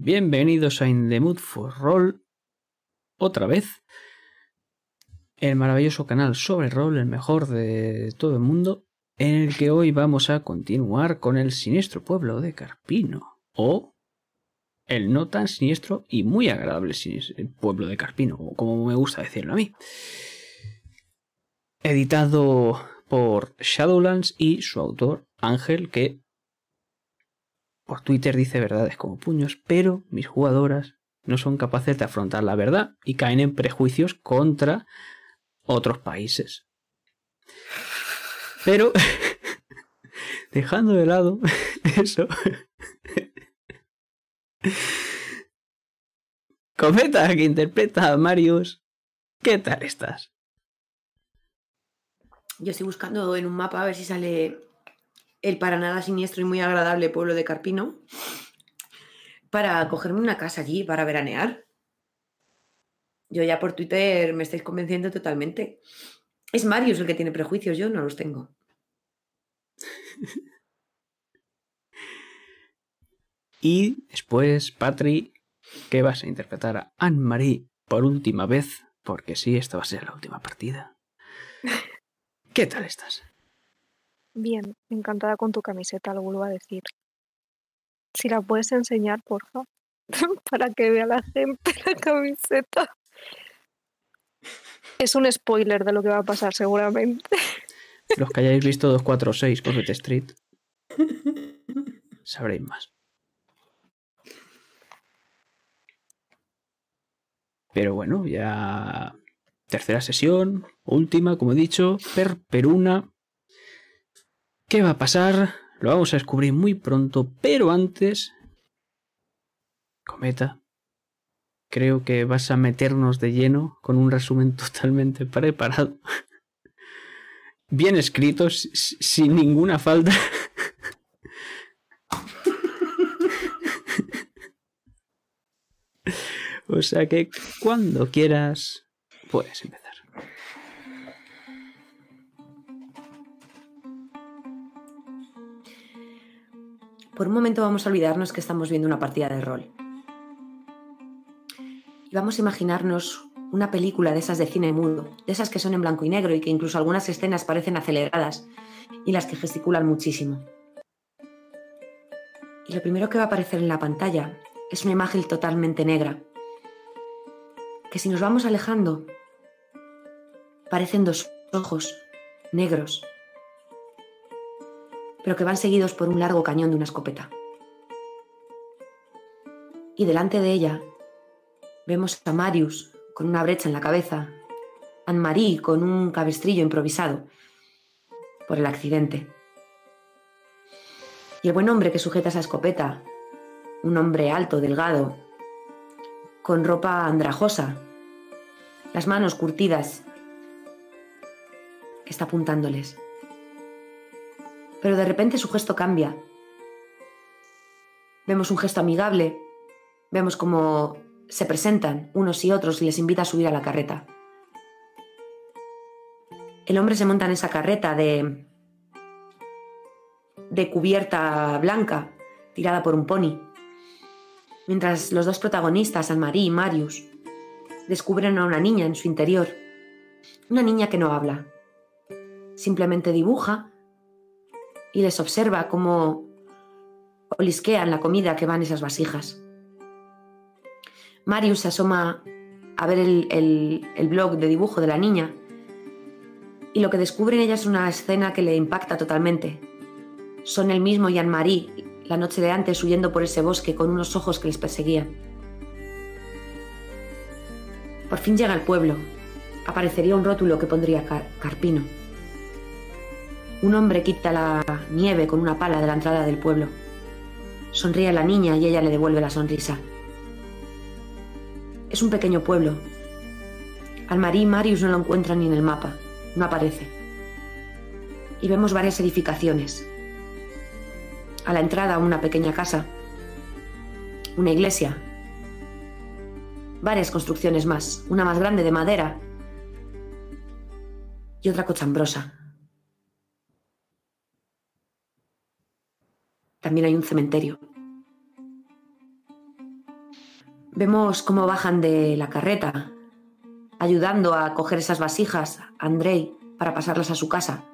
Bienvenidos a In the Mood for Roll. Otra vez. El maravilloso canal sobre rol, el mejor de todo el mundo, en el que hoy vamos a continuar con el siniestro pueblo de Carpino. O el no tan siniestro y muy agradable pueblo de Carpino, como me gusta decirlo a mí. Editado por Shadowlands y su autor Ángel, que por Twitter dice verdades como puños, pero mis jugadoras no son capaces de afrontar la verdad y caen en prejuicios contra otros países. Pero, dejando de lado eso, Cometa, que interpreta a Marius, ¿qué tal estás? Yo estoy buscando en un mapa a ver si sale el para nada siniestro y muy agradable pueblo de Carpino para cogerme una casa allí para veranear. Yo ya por Twitter me estáis convenciendo totalmente. Es Marius el que tiene prejuicios, yo no los tengo. y después, Patri, que vas a interpretar a Anne-Marie por última vez, porque sí, esta va a ser la última partida. ¿Qué tal estás? Bien, encantada con tu camiseta, lo vuelvo a decir. Si la puedes enseñar, porfa, para que vea la gente la camiseta. Es un spoiler de lo que va a pasar, seguramente. Los que hayáis visto 246 Coffee Street sabréis más. Pero bueno, ya tercera sesión, última, como he dicho, per peruna. ¿Qué va a pasar? Lo vamos a descubrir muy pronto, pero antes... Cometa, creo que vas a meternos de lleno con un resumen totalmente preparado. Bien escrito, sin ninguna falta. o sea que cuando quieras, puedes empezar. Por un momento vamos a olvidarnos que estamos viendo una partida de rol. Y vamos a imaginarnos una película de esas de cine mudo, de esas que son en blanco y negro y que incluso algunas escenas parecen aceleradas y las que gesticulan muchísimo. Y lo primero que va a aparecer en la pantalla es una imagen totalmente negra, que si nos vamos alejando, parecen dos ojos negros pero que van seguidos por un largo cañón de una escopeta. Y delante de ella vemos a Marius con una brecha en la cabeza, Anne-Marie con un cabestrillo improvisado por el accidente. Y el buen hombre que sujeta esa escopeta, un hombre alto, delgado, con ropa andrajosa, las manos curtidas, está apuntándoles pero de repente su gesto cambia. Vemos un gesto amigable, vemos cómo se presentan unos y otros y les invita a subir a la carreta. El hombre se monta en esa carreta de, de cubierta blanca, tirada por un pony, mientras los dos protagonistas, Anne-Marie y Marius, descubren a una niña en su interior. Una niña que no habla, simplemente dibuja y les observa cómo olisquean la comida que va en esas vasijas. Marius se asoma a ver el, blog de dibujo de la niña y lo que descubre en ella es una escena que le impacta totalmente. Son el mismo y Anne-Marie la noche de antes huyendo por ese bosque con unos ojos que les perseguían. Por fin llega al pueblo. Aparecería un rótulo que pondría Carpino. Un hombre quita la nieve con una pala de la entrada del pueblo. Sonríe a la niña y ella le devuelve la sonrisa. Es un pequeño pueblo. Almarí y Marius no lo encuentran ni en el mapa. No aparece. Y vemos varias edificaciones. A la entrada una pequeña casa. Una iglesia. Varias construcciones más. Una más grande de madera. Y otra cochambrosa. También hay un cementerio. Vemos cómo bajan de la carreta, ayudando a coger esas vasijas a Andrei para pasarlas a su casa.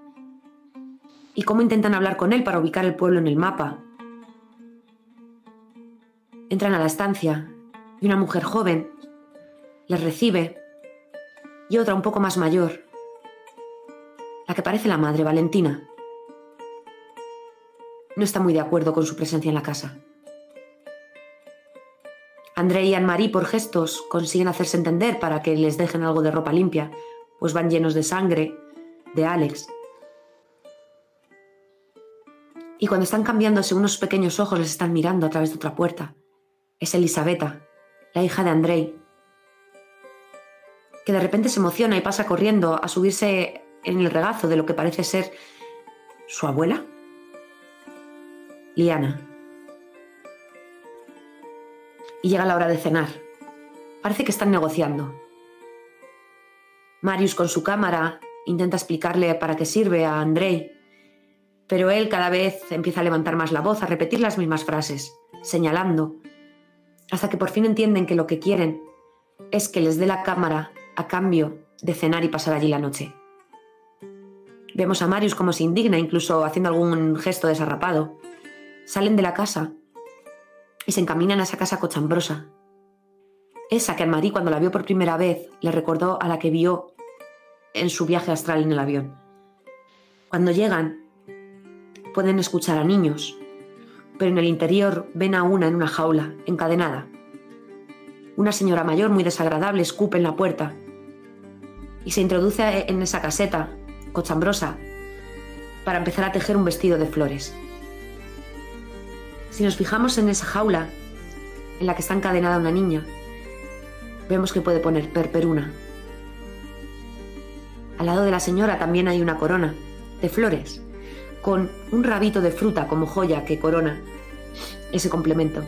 Y cómo intentan hablar con él para ubicar el pueblo en el mapa. Entran a la estancia y una mujer joven les recibe y otra un poco más mayor, la que parece la madre, Valentina. No está muy de acuerdo con su presencia en la casa. André y Anne-Marie, por gestos, consiguen hacerse entender para que les dejen algo de ropa limpia, pues van llenos de sangre de Alex. Y cuando están cambiándose, unos pequeños ojos les están mirando a través de otra puerta. Es Elisabetta, la hija de Andrei, que de repente se emociona y pasa corriendo a subirse en el regazo de lo que parece ser su abuela. Liana. Y llega la hora de cenar. Parece que están negociando. Marius con su cámara intenta explicarle para qué sirve a Andrei, pero él cada vez empieza a levantar más la voz, a repetir las mismas frases, señalando, hasta que por fin entienden que lo que quieren es que les dé la cámara a cambio de cenar y pasar allí la noche. Vemos a Marius como se indigna, incluso haciendo algún gesto desarrapado. Salen de la casa y se encaminan a esa casa cochambrosa. Esa que a Marie cuando la vio por primera vez le recordó a la que vio en su viaje astral en el avión. Cuando llegan, pueden escuchar a niños, pero en el interior ven a una en una jaula, encadenada. Una señora mayor muy desagradable escupe en la puerta y se introduce en esa caseta cochambrosa para empezar a tejer un vestido de flores. Si nos fijamos en esa jaula en la que está encadenada una niña, vemos que puede poner perperuna. Al lado de la señora también hay una corona de flores, con un rabito de fruta como joya que corona ese complemento.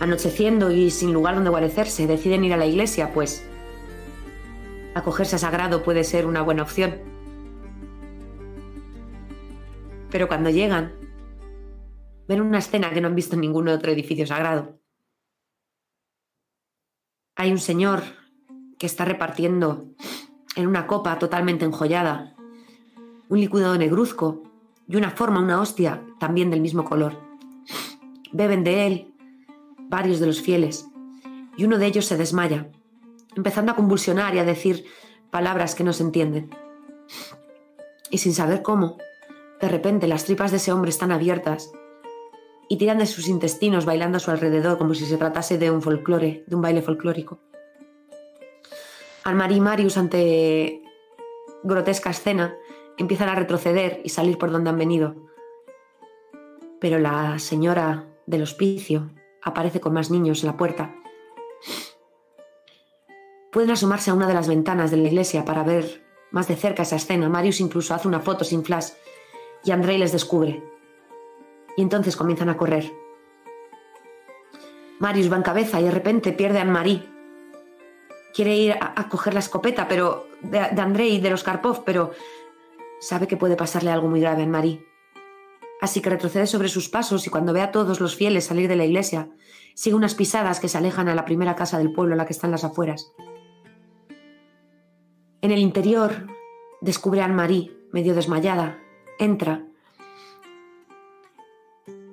Anocheciendo y sin lugar donde guarecerse, deciden ir a la iglesia, pues acogerse a sagrado puede ser una buena opción. Pero cuando llegan, ven una escena que no han visto en ningún otro edificio sagrado. Hay un señor que está repartiendo en una copa totalmente enjollada un líquido negruzco y una forma, una hostia, también del mismo color. Beben de él varios de los fieles y uno de ellos se desmaya empezando a convulsionar y a decir palabras que no se entienden. Y sin saber cómo, de repente las tripas de ese hombre están abiertas y tiran de sus intestinos bailando a su alrededor como si se tratase de un folclore, de un baile folclórico. Anne-Marie y Marius, ante grotesca escena, empiezan a retroceder y salir por donde han venido. Pero la señora del hospicio aparece con más niños en la puerta Pueden asomarse a una de las ventanas de la iglesia para ver más de cerca esa escena. Marius incluso hace una foto sin flash y Andrei les descubre. Y entonces comienzan a correr. Marius va en cabeza y de repente pierde a Anne-Marie. Quiere ir a, coger la escopeta pero de, de y de los Karpov, pero sabe que puede pasarle algo muy grave a Anne-Marie. Así que retrocede sobre sus pasos y cuando ve a todos los fieles salir de la iglesia, sigue unas pisadas que se alejan a la primera casa del pueblo, la que está en las afueras. En el interior descubre a Anne-Marie, medio desmayada, entra.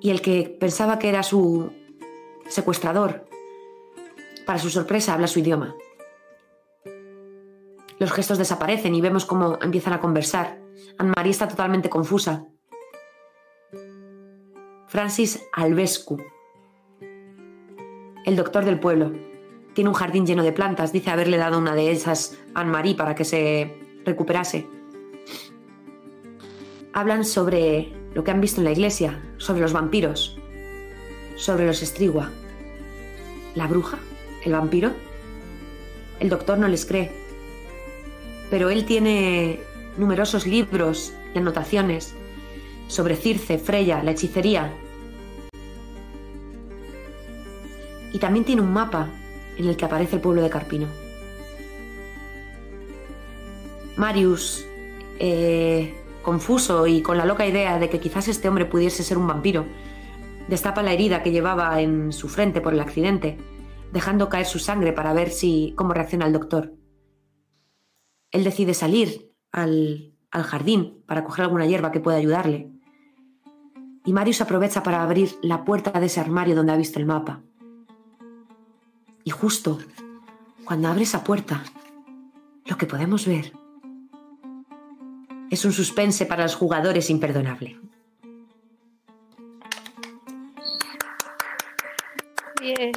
Y el que pensaba que era su secuestrador, para su sorpresa, habla su idioma. Los gestos desaparecen y vemos cómo empiezan a conversar. Anne-Marie está totalmente confusa. Francis Alvescu, el doctor del pueblo, tiene un jardín lleno de plantas. Dice haberle dado una de esas a Anne-Marie para que se recuperase. Hablan sobre lo que han visto en la iglesia, sobre los vampiros, sobre los estrigua. ¿La bruja? ¿El vampiro? El doctor no les cree. Pero él tiene numerosos libros y anotaciones sobre Circe, Freya, la hechicería. Y también tiene un mapa en el que aparece el pueblo de Carpino. Marius, eh, confuso y con la loca idea de que quizás este hombre pudiese ser un vampiro, Destapa la herida que llevaba en su frente por el accidente, dejando caer su sangre para ver si cómo reacciona el doctor. Él decide salir al, al jardín para coger alguna hierba que pueda ayudarle. Y Marius aprovecha para abrir la puerta de ese armario donde ha visto el mapa. Y justo cuando abre esa puerta, lo que podemos ver es un suspense para los jugadores imperdonable. Bien.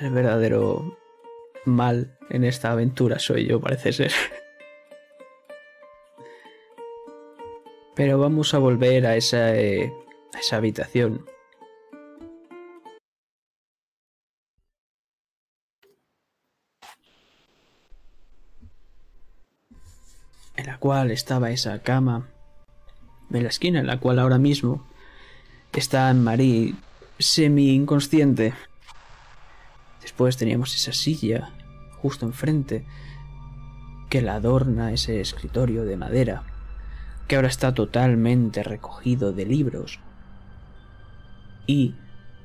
El verdadero mal en esta aventura soy yo, parece ser. Pero vamos a volver a esa, eh, a esa habitación. En la cual estaba esa cama. En la esquina en la cual ahora mismo está Marie semi inconsciente. Después teníamos esa silla justo enfrente que la adorna ese escritorio de madera que ahora está totalmente recogido de libros y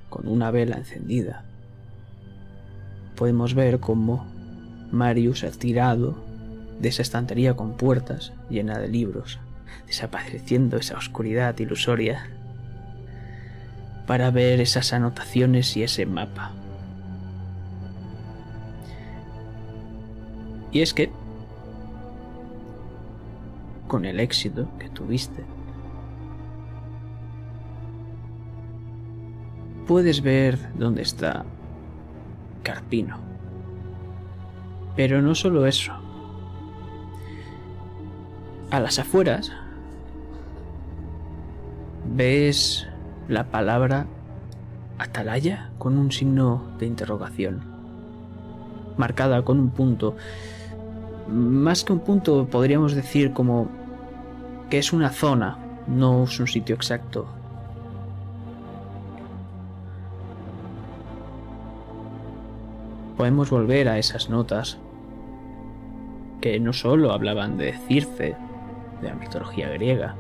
con una vela encendida. Podemos ver cómo Marius ha tirado de esa estantería con puertas llena de libros, desapareciendo esa oscuridad ilusoria para ver esas anotaciones y ese mapa. Y es que, con el éxito que tuviste, puedes ver dónde está Carpino. Pero no solo eso. A las afueras ves la palabra atalaya con un signo de interrogación, marcada con un punto. Más que un punto, podríamos decir como que es una zona, no es un sitio exacto. Podemos volver a esas notas que no solo hablaban de Circe, de la mitología griega,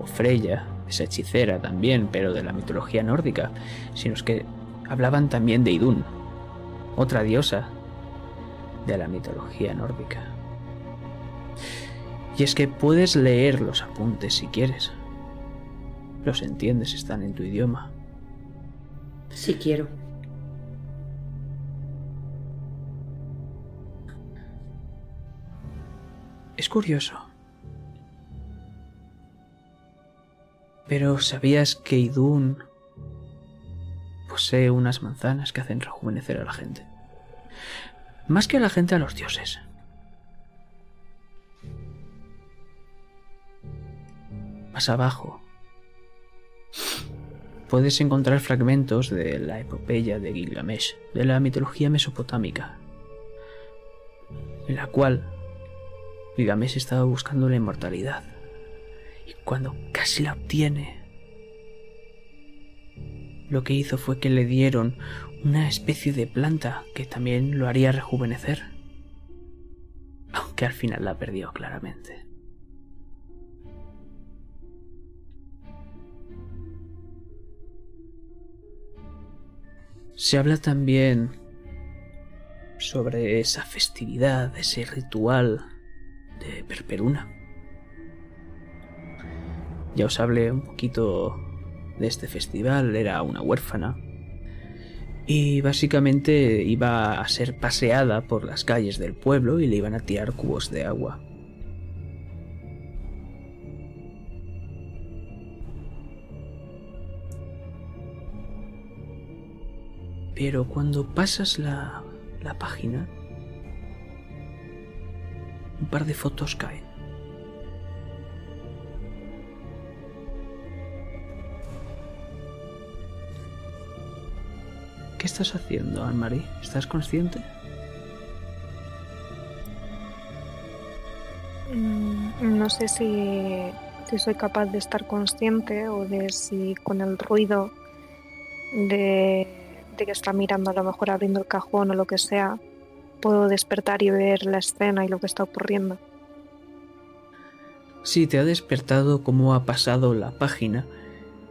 o Freya, esa hechicera también, pero de la mitología nórdica, sino que hablaban también de Idun, otra diosa de la mitología nórdica. Y es que puedes leer los apuntes si quieres. Los entiendes, están en tu idioma. Si quiero. Es curioso. Pero ¿sabías que Idun posee unas manzanas que hacen rejuvenecer a la gente? Más que a la gente, a los dioses. Más abajo puedes encontrar fragmentos de la epopeya de Gilgamesh, de la mitología mesopotámica, en la cual Gilgamesh estaba buscando la inmortalidad. Cuando casi la obtiene, lo que hizo fue que le dieron una especie de planta que también lo haría rejuvenecer. Aunque al final la perdió claramente. Se habla también sobre esa festividad, ese ritual de Perperuna. Ya os hablé un poquito de este festival, era una huérfana y básicamente iba a ser paseada por las calles del pueblo y le iban a tirar cubos de agua. Pero cuando pasas la, la página, un par de fotos caen. ¿Qué estás haciendo, Anne-Marie? ¿Estás consciente? Mm, No sé si, si soy capaz de estar consciente o de si con el ruido de, de que está mirando a lo mejor abriendo el cajón o lo que sea, puedo despertar y ver la escena y lo que está ocurriendo. Sí, te ha despertado cómo ha pasado la página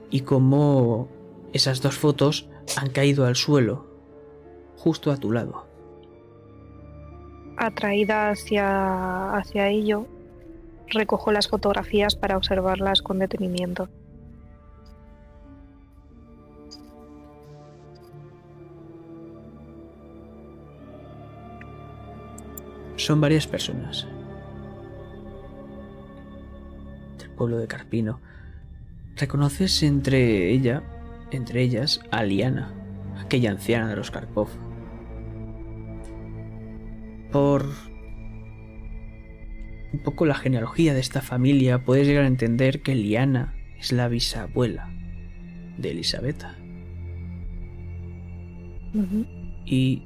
y cómo esas dos fotos han caído al suelo, justo a tu lado. Atraída hacia, hacia ello, recojo las fotografías para observarlas con detenimiento. Son varias personas. Del pueblo de Carpino. Reconoces entre ella, entre ellas, a Liana, aquella anciana de los Karpov. Por un poco la genealogía de esta familia, puedes llegar a entender que Liana es la bisabuela de Elisabetta. Y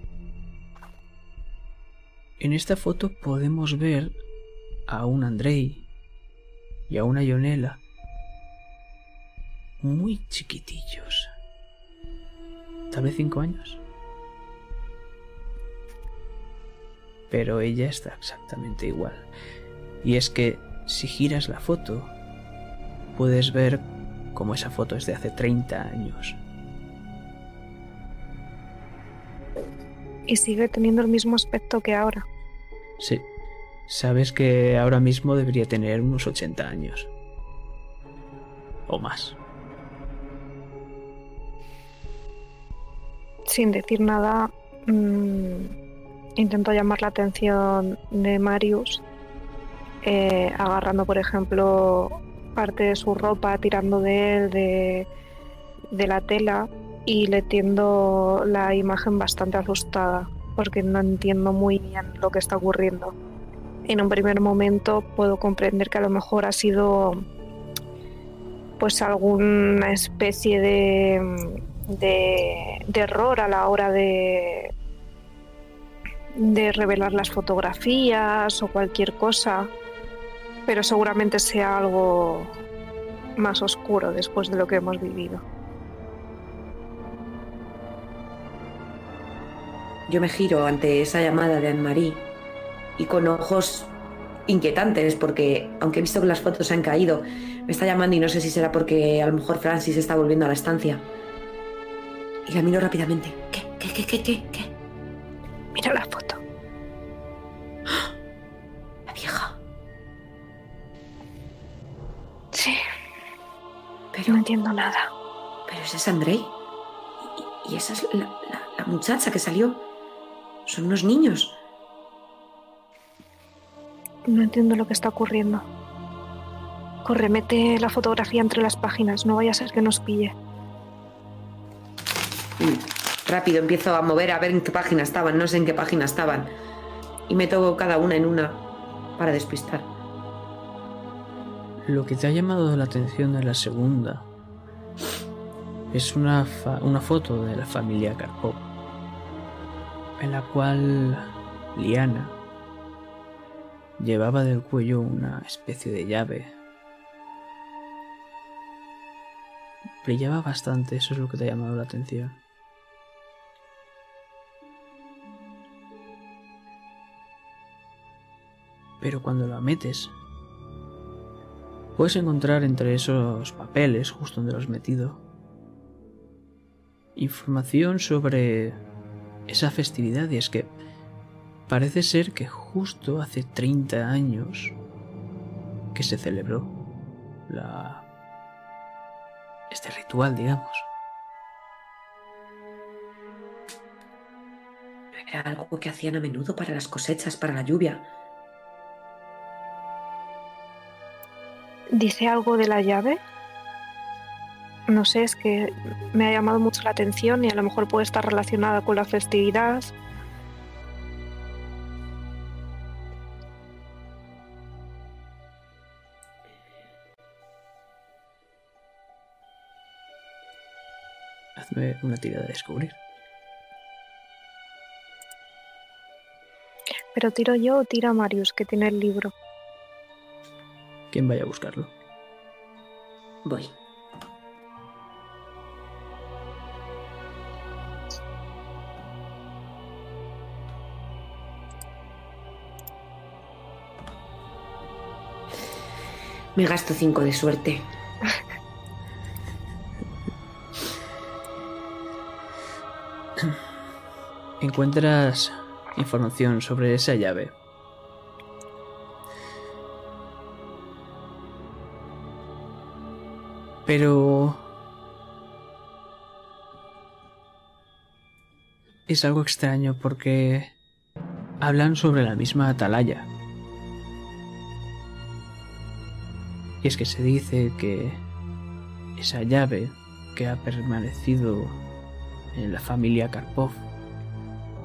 en esta foto podemos ver a un Andrei y a una Ionela muy chiquitillos. Tal vez cinco años. Pero ella está exactamente igual. Y es que si giras la foto, puedes ver como esa foto es de hace 30 años. Y sigue teniendo el mismo aspecto que ahora. Sí. Sabes que ahora mismo debería tener unos 80 años. O más. Sin decir nada, mmm, intento llamar la atención de Marius, eh, agarrando, por ejemplo, parte de su ropa, tirando de él, de, de la tela, y le tiendo la imagen bastante asustada porque no entiendo muy bien lo que está ocurriendo. En un primer momento puedo comprender que a lo mejor ha sido pues alguna especie de, de, error a la hora de, de revelar las fotografías o cualquier cosa, pero seguramente sea algo más oscuro después de lo que hemos vivido. Yo me giro ante esa llamada de Anne-Marie y con ojos inquietantes, porque aunque he visto que las fotos han caído, me está llamando y no sé si será porque a lo mejor Francis está volviendo a la estancia. Y la miro rápidamente. ¿Qué? ¿Qué? ¿Qué? ¿Qué? ¿Qué? ¿Qué? Mira la foto. La vieja. Sí. Pero, No entiendo nada. pero ese es Andrei. Y, y esa es la, la- la muchacha que salió. Son unos niños. No entiendo lo que está ocurriendo. Corre, mete la fotografía entre las páginas, no vaya a ser que nos pille. Rápido empiezo a mover a ver en qué página estaban. No sé en qué página estaban. Y meto cada una en una para despistar. Lo que te ha llamado la atención de la segunda es una, fa- una foto de la familia Karpov, en la cual Liana llevaba del cuello una especie de llave. Brillaba bastante, eso es lo que te ha llamado la atención. Pero cuando la metes, puedes encontrar entre esos papeles, justo donde los he metido, información sobre esa festividad. Y es que parece ser que justo hace 30 años que se celebró la este ritual, digamos. Era algo que hacían a menudo para las cosechas, para la lluvia. ¿Dice algo de la llave? No sé, es que me ha llamado mucho la atención y a lo mejor puede estar relacionada con la festividad. Hazme una tirada de descubrir. Pero tiro yo o tira Marius, que tiene el libro. ¿Quién vaya a buscarlo? Voy. Me gasto cinco de suerte. Encuentras información sobre esa llave. Pero... Es algo extraño porque hablan sobre la misma atalaya. Y es que se dice que esa llave que ha permanecido en la familia Karpov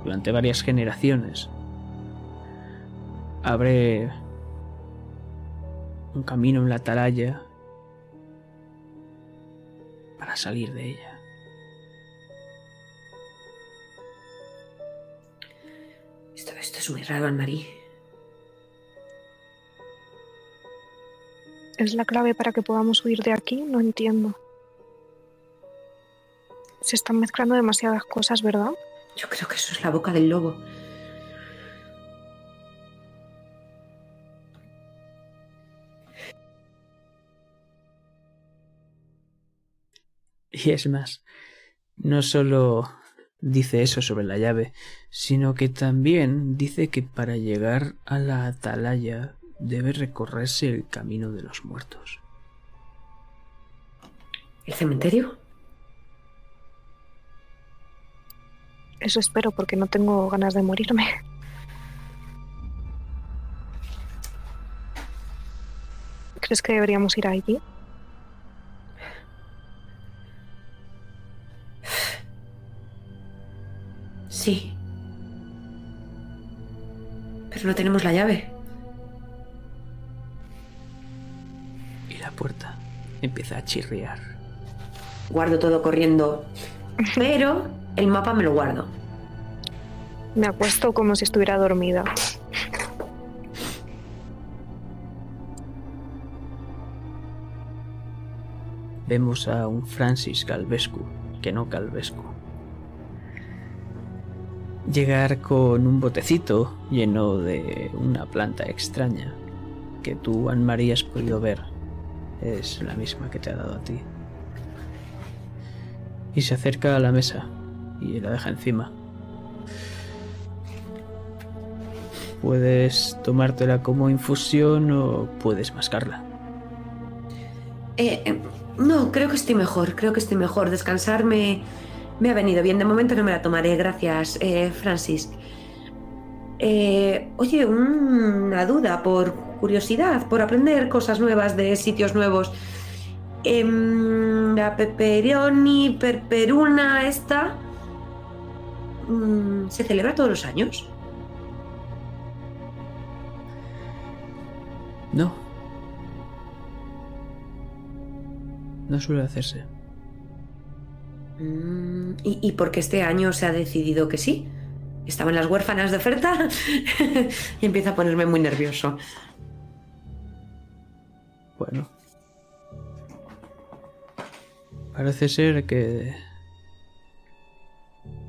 durante varias generaciones abre un camino en la atalaya salir de ella. Esto, esto es muy raro, Anne-Marie. ¿Es la clave para que podamos huir de aquí? No entiendo. Se están mezclando demasiadas cosas, ¿verdad? Yo creo que eso es la boca del lobo. Y es más, no solo dice eso sobre la llave, sino que también dice que para llegar a la atalaya debe recorrerse el camino de los muertos. ¿El cementerio? Eso espero porque no tengo ganas de morirme. ¿Crees que deberíamos ir allí? Sí. Pero no tenemos la llave. Y la puerta empieza a chirriar. Guardo todo corriendo. Pero el mapa me lo guardo. Me acuesto como si estuviera dormida. Vemos a un Francis Calvescu, que no Calvescu. Llegar con un botecito lleno de una planta extraña que tú, Anne-Marie, has podido ver. Es la misma que te ha dado a ti. Y se acerca a la mesa y la deja encima. Puedes tomártela como infusión o puedes mascarla. Eh, eh, no, creo que estoy mejor, creo que estoy mejor. Descansar me, ha venido bien. De momento no me la tomaré, gracias, eh, Francis. Eh, oye, una duda por curiosidad, por aprender cosas nuevas de sitios nuevos. Em, la pepperoni perperuna esta mm, se celebra todos los años. No. No suele hacerse. Mm, ¿Y, y por qué este año se ha decidido que sí? Estaban las huérfanas de oferta y empieza a ponerme muy nervioso. Bueno. Parece ser que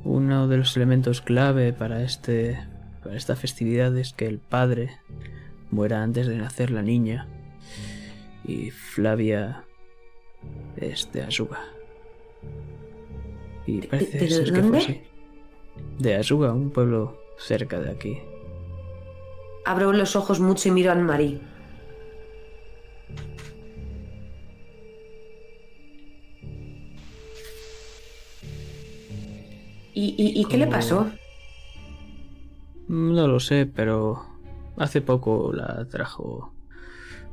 uno de los elementos clave para este para esta festividad es que el padre muera antes de nacer la niña y Flavia es de Asuga. Y parece de ser que fue dónde? De Asuga, un pueblo cerca de aquí. Abro los ojos mucho y miro a Anne-Marie. ¿Y, y- y qué le pasó? No lo sé, pero hace poco la trajo.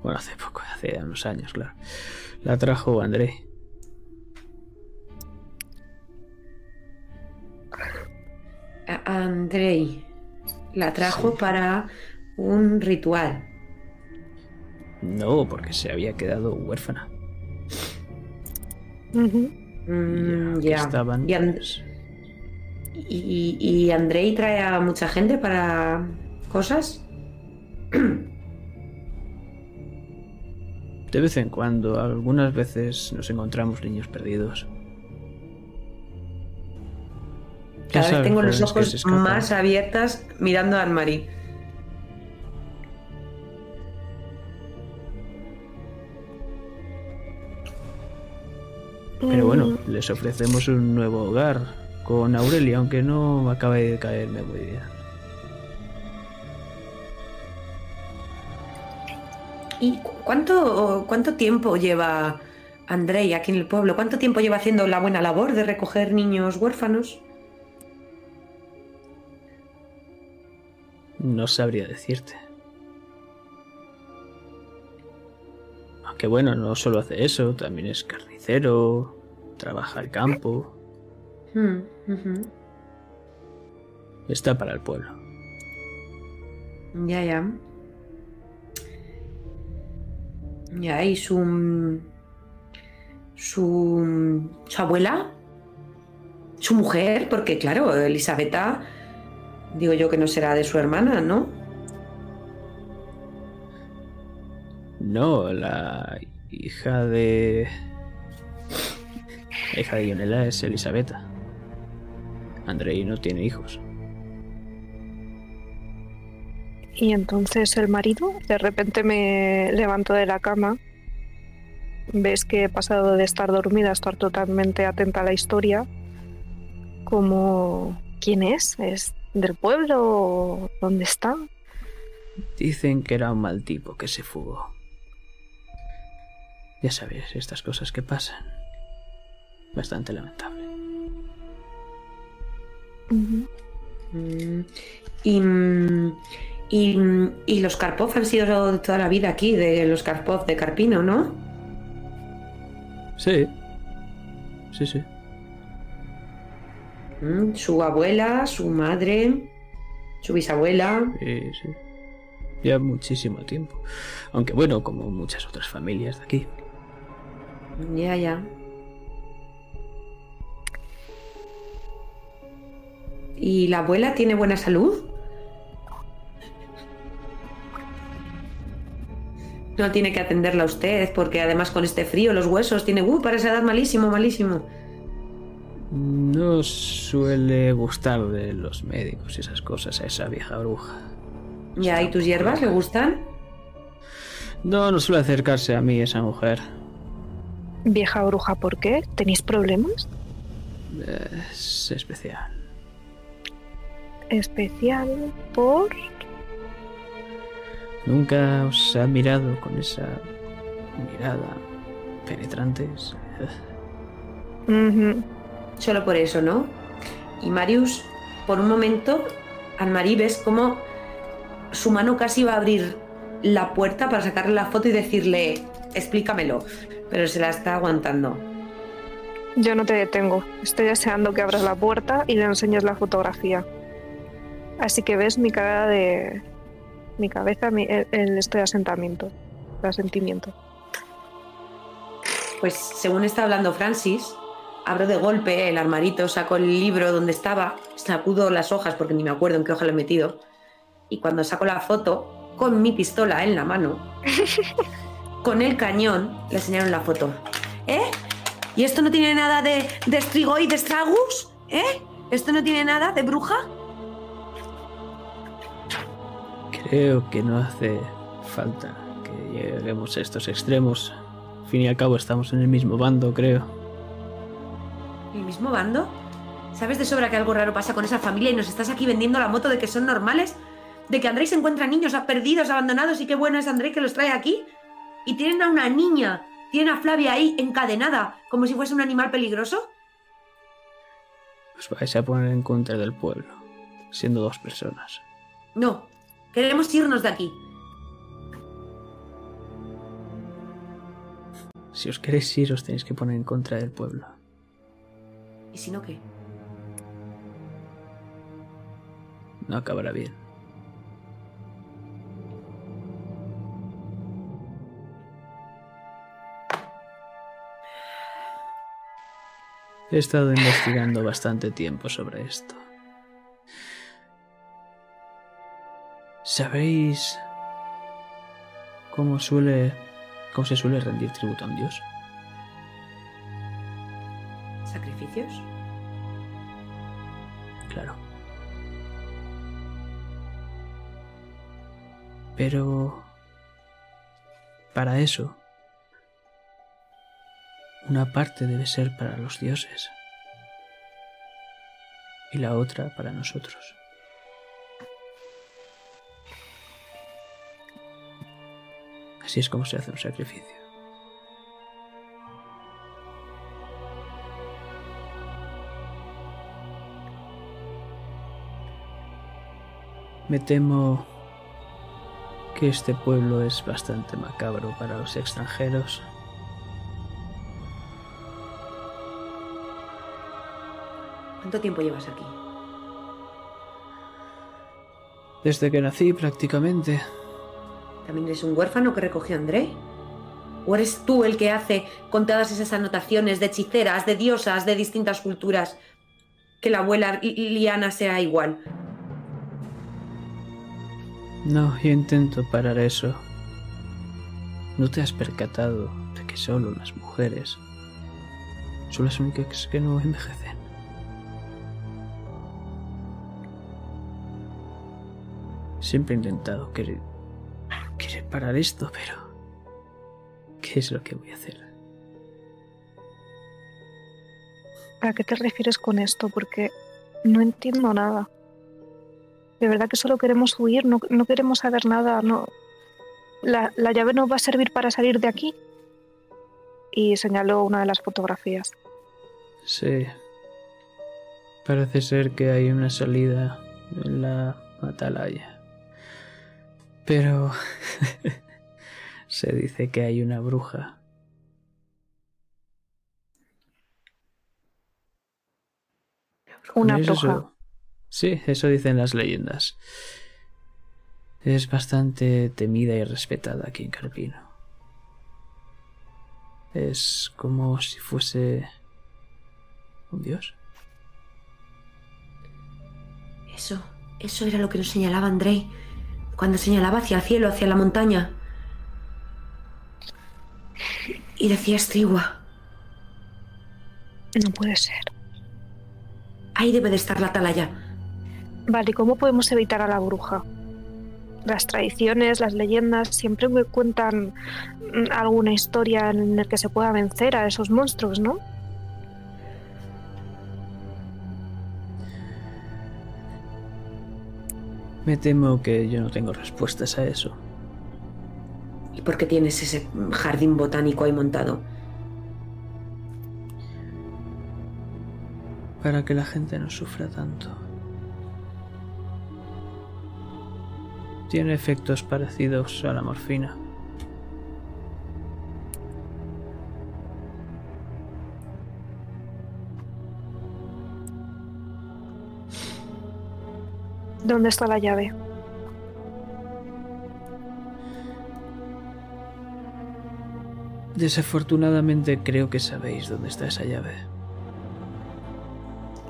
Bueno, hace poco, hace unos años, claro. La trajo André. A- Andrei la trajo Sí. para un ritual. No, porque se había quedado huérfana. Mm, ya. estaban. ¿Y, An- y- y Andrei trae a mucha gente para cosas? de vez en cuando, algunas veces nos encontramos niños perdidos. Cada vez tengo los ojos más abiertas mirando a Anne-Marie. Pero bueno, mm. les ofrecemos un nuevo hogar con Aurelia, aunque no acabe de caerme muy bien. ¿Y cuánto, cuánto tiempo lleva Andrei aquí en el pueblo? ¿Cuánto tiempo lleva haciendo la buena labor de recoger niños huérfanos? No sabría decirte. Aunque bueno, no solo hace eso, también es carnicero, trabaja el campo, Hmm, está para el pueblo. Ya, ya. Ya, y su. su. su abuela. Su mujer, porque claro, Elisabetta. Digo yo que no será de su hermana, ¿no? No, la hija de... La hija de Ionela es Elisabetta. Andrei no tiene hijos. Y entonces el marido, de repente me levanto de la cama. Ves que he pasado de estar dormida a estar totalmente atenta a la historia. Como, ¿quién es? ¿Es del pueblo? ¿Dónde está? Dicen que era un mal tipo que se fugó. Ya sabes, estas cosas que pasan. Bastante lamentable. Ujú. Mm, Y, mm, y, y los Karpov han sido de toda la vida aquí, de los Karpov de Carpino, ¿no? Sí. Sí, sí. Mm, Su abuela, su madre, su bisabuela. Sí, sí. Ya muchísimo tiempo. Aunque bueno, como muchas otras familias de aquí. Ya, ya. ¿Y la abuela tiene buena salud? No tiene que atenderla usted, porque además con este frío los huesos tiene... ¡Uh, para esa edad malísimo, malísimo! No suele gustar de los médicos y esas cosas a esa vieja bruja. ¿Ya y tus hierbas le gustan? No, no suele acercarse a mí esa mujer. Vieja bruja, ¿por qué? ¿Tenéis problemas? Es especial. Especial por... Nunca os ha mirado con esa mirada penetrante. Solo por eso, ¿no? Y Marius, por un momento, Anne-Marie ves como su mano casi va a abrir la puerta para sacarle la foto y decirle, explícamelo, pero se la está aguantando. Yo no te detengo. Estoy deseando que abras la puerta y le enseñes la fotografía. Así que ves mi cara de... Mi cabeza, mi, el, el estoy asentamiento. El asentimiento. Pues según está hablando Francis, abro de golpe el armarito, saco el libro donde estaba, sacudo las hojas porque ni me acuerdo en qué hoja lo he metido, y cuando saco la foto, con mi pistola en la mano, con el cañón, le enseñaron la foto. ¿Eh? ¿Y esto no tiene nada de, de Strigoi, de Stragus? ¿Eh? ¿Esto no tiene nada de bruja? Creo que no hace falta que lleguemos a estos extremos. Al fin y al cabo estamos en el mismo bando, creo. ¿El mismo bando? ¿Sabes de sobra que algo raro pasa con esa familia y nos estás aquí vendiendo la moto de que son normales? ¿De que Andrés se encuentra niños perdidos, abandonados y qué bueno es Andrés que los trae aquí? Y tienen a una niña, tienen a Flavia ahí encadenada, como si fuese un animal peligroso. Os vais a poner en contra del pueblo, siendo dos personas. No, queremos irnos de aquí. Si os queréis ir, os tenéis que poner en contra del pueblo. ¿Y si no qué? No acabará bien. He estado investigando bastante tiempo sobre esto. ¿Sabéis cómo suele cómo se suele rendir tributo a un dios? ¿Sacrificios? Claro. Pero para eso Una parte debe ser para los dioses y la otra para nosotros. Así es como se hace un sacrificio. Me temo que este pueblo es bastante macabro para los extranjeros. ¿Cuánto tiempo llevas aquí? Desde que nací prácticamente. ¿También eres un huérfano que recogió André? ¿O eres tú el que hace con todas esas anotaciones de hechiceras, de diosas, de distintas culturas, que la abuela Liana sea igual? No, yo intento parar eso. ¿No te has percatado de que solo las mujeres son las únicas que no envejecen? Siempre he intentado querer, querer parar esto, pero ¿qué es lo que voy a hacer? ¿A qué te refieres con esto? Porque no entiendo nada. De verdad que solo queremos huir, no, queremos saber nada, no. La, la llave no va a servir para salir de aquí. Y señaló una de las fotografías. Sí. Parece ser que hay una salida en la atalaya. Pero se dice que hay una bruja. Una bruja. Sí, eso dicen las leyendas. Es bastante temida y respetada aquí en Carpino. Es como si fuese un dios. Eso, eso era lo que nos señalaba Andrei cuando señalaba hacia el cielo, hacia la montaña. Y decía estrigua. No puede ser. Ahí debe de estar la atalaya. Vale, ¿y cómo podemos evitar a la bruja? Las tradiciones, las leyendas siempre me cuentan alguna historia en la que se pueda vencer a esos monstruos, ¿no? Me temo que yo no tengo respuestas a eso. ¿Y por qué tienes ese jardín botánico ahí montado? Para que la gente no sufra tanto. Tiene efectos parecidos a la morfina. ¿Dónde está la llave? Desafortunadamente creo que sabéis dónde está esa llave.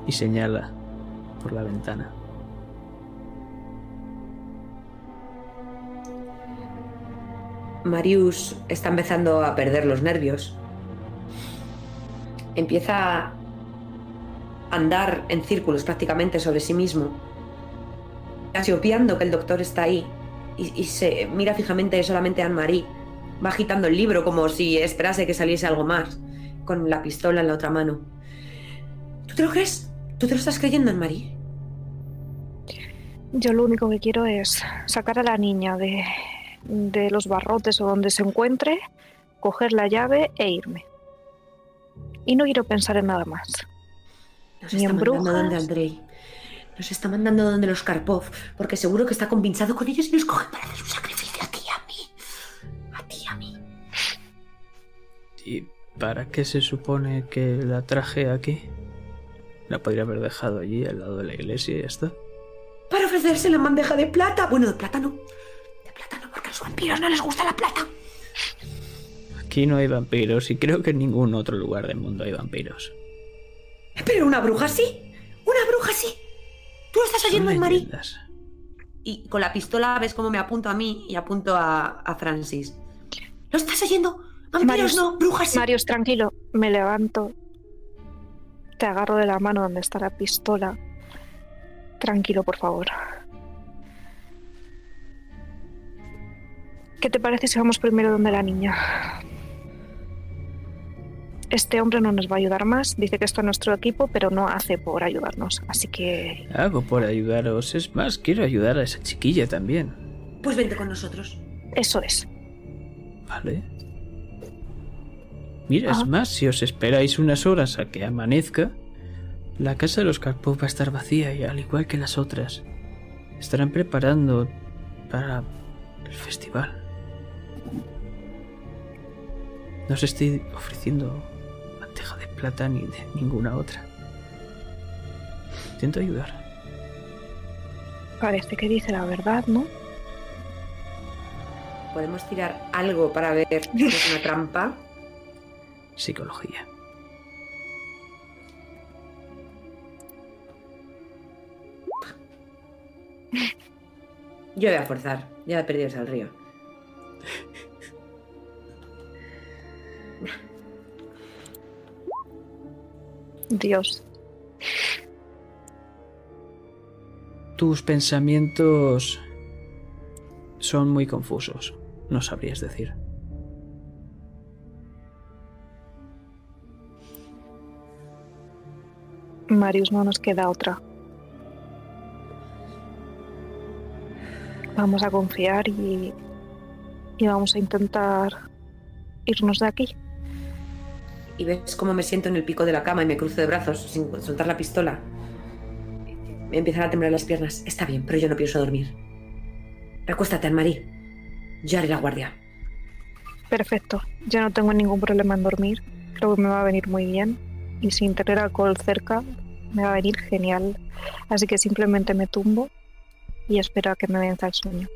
Y señala por la ventana. Marius está empezando a perder los nervios. Empieza a andar en círculos prácticamente sobre sí mismo casi obviando que el doctor está ahí y, se mira fijamente solamente a Anne-Marie. Va agitando el libro como si esperase que saliese algo más, con la pistola en la otra mano. ¿Tú te lo crees? ¿Tú te lo estás creyendo, Anne-Marie? Yo lo único que quiero es sacar a la niña de, de los barrotes o donde se encuentre, coger la llave e irme. Y no quiero pensar en nada más. Ni en brujas. Andrei. Nos está mandando donde los Karpov, porque seguro que está compinchado con ellos y nos cogen para hacer un sacrificio a ti y a mí. A ti y a mí. ¿Y para qué se supone que la traje aquí? La podría haber dejado allí al lado de la iglesia y ya está. Para ofrecerse la bandeja de plata. Bueno, de plata no. De plata no, porque a los vampiros no les gusta la plata. Aquí no hay vampiros y creo que en ningún otro lugar del mundo hay vampiros. Pero una bruja sí. Una bruja sí. ¿Tú lo estás oyendo, Mari? Y con la pistola ves cómo me apunto a mí y apunto a, Francis. ¿Lo estás oyendo? Vampiros no, brujas sí. Marius, tranquilo. Me levanto. Te agarro de la mano donde está la pistola. Tranquilo, por favor. ¿Qué te parece si vamos primero donde la niña? este hombre no nos va a ayudar más. Dice que esto es nuestro equipo, pero no hace por ayudarnos. Así que... Hago por ayudaros. Es más, quiero ayudar a esa chiquilla también. Pues vente con nosotros. Eso es. Vale. Mira, es Ah. más, si os esperáis unas horas a que amanezca, la casa de los Karpov va a estar vacía y al igual que las otras, estarán preparando para el festival. No os estoy ofreciendo bandeja de plata ni de ninguna otra. Intento ayudar. Parece que dice la verdad, ¿no? Podemos tirar algo para ver si es una trampa. Psicología. Yo voy a forzar. Ya he perdido al río. Dios. Tus pensamientos son muy confusos, no sabrías decir. Marius, no nos queda otra. Vamos a confiar y, y vamos a intentar irnos de aquí. Y ves cómo me siento en el pico de la cama y me cruzo de brazos sin soltar la pistola. Me empiezan a temblar las piernas. Está bien, pero yo no pienso dormir. Recuéstate, Anne-Marie. Yo haré la guardia. Perfecto. Yo no tengo ningún problema en dormir. Creo que me va a venir muy bien. Y sin tener alcohol cerca, me va a venir genial. Así que simplemente me tumbo y espero a que me venza el sueño.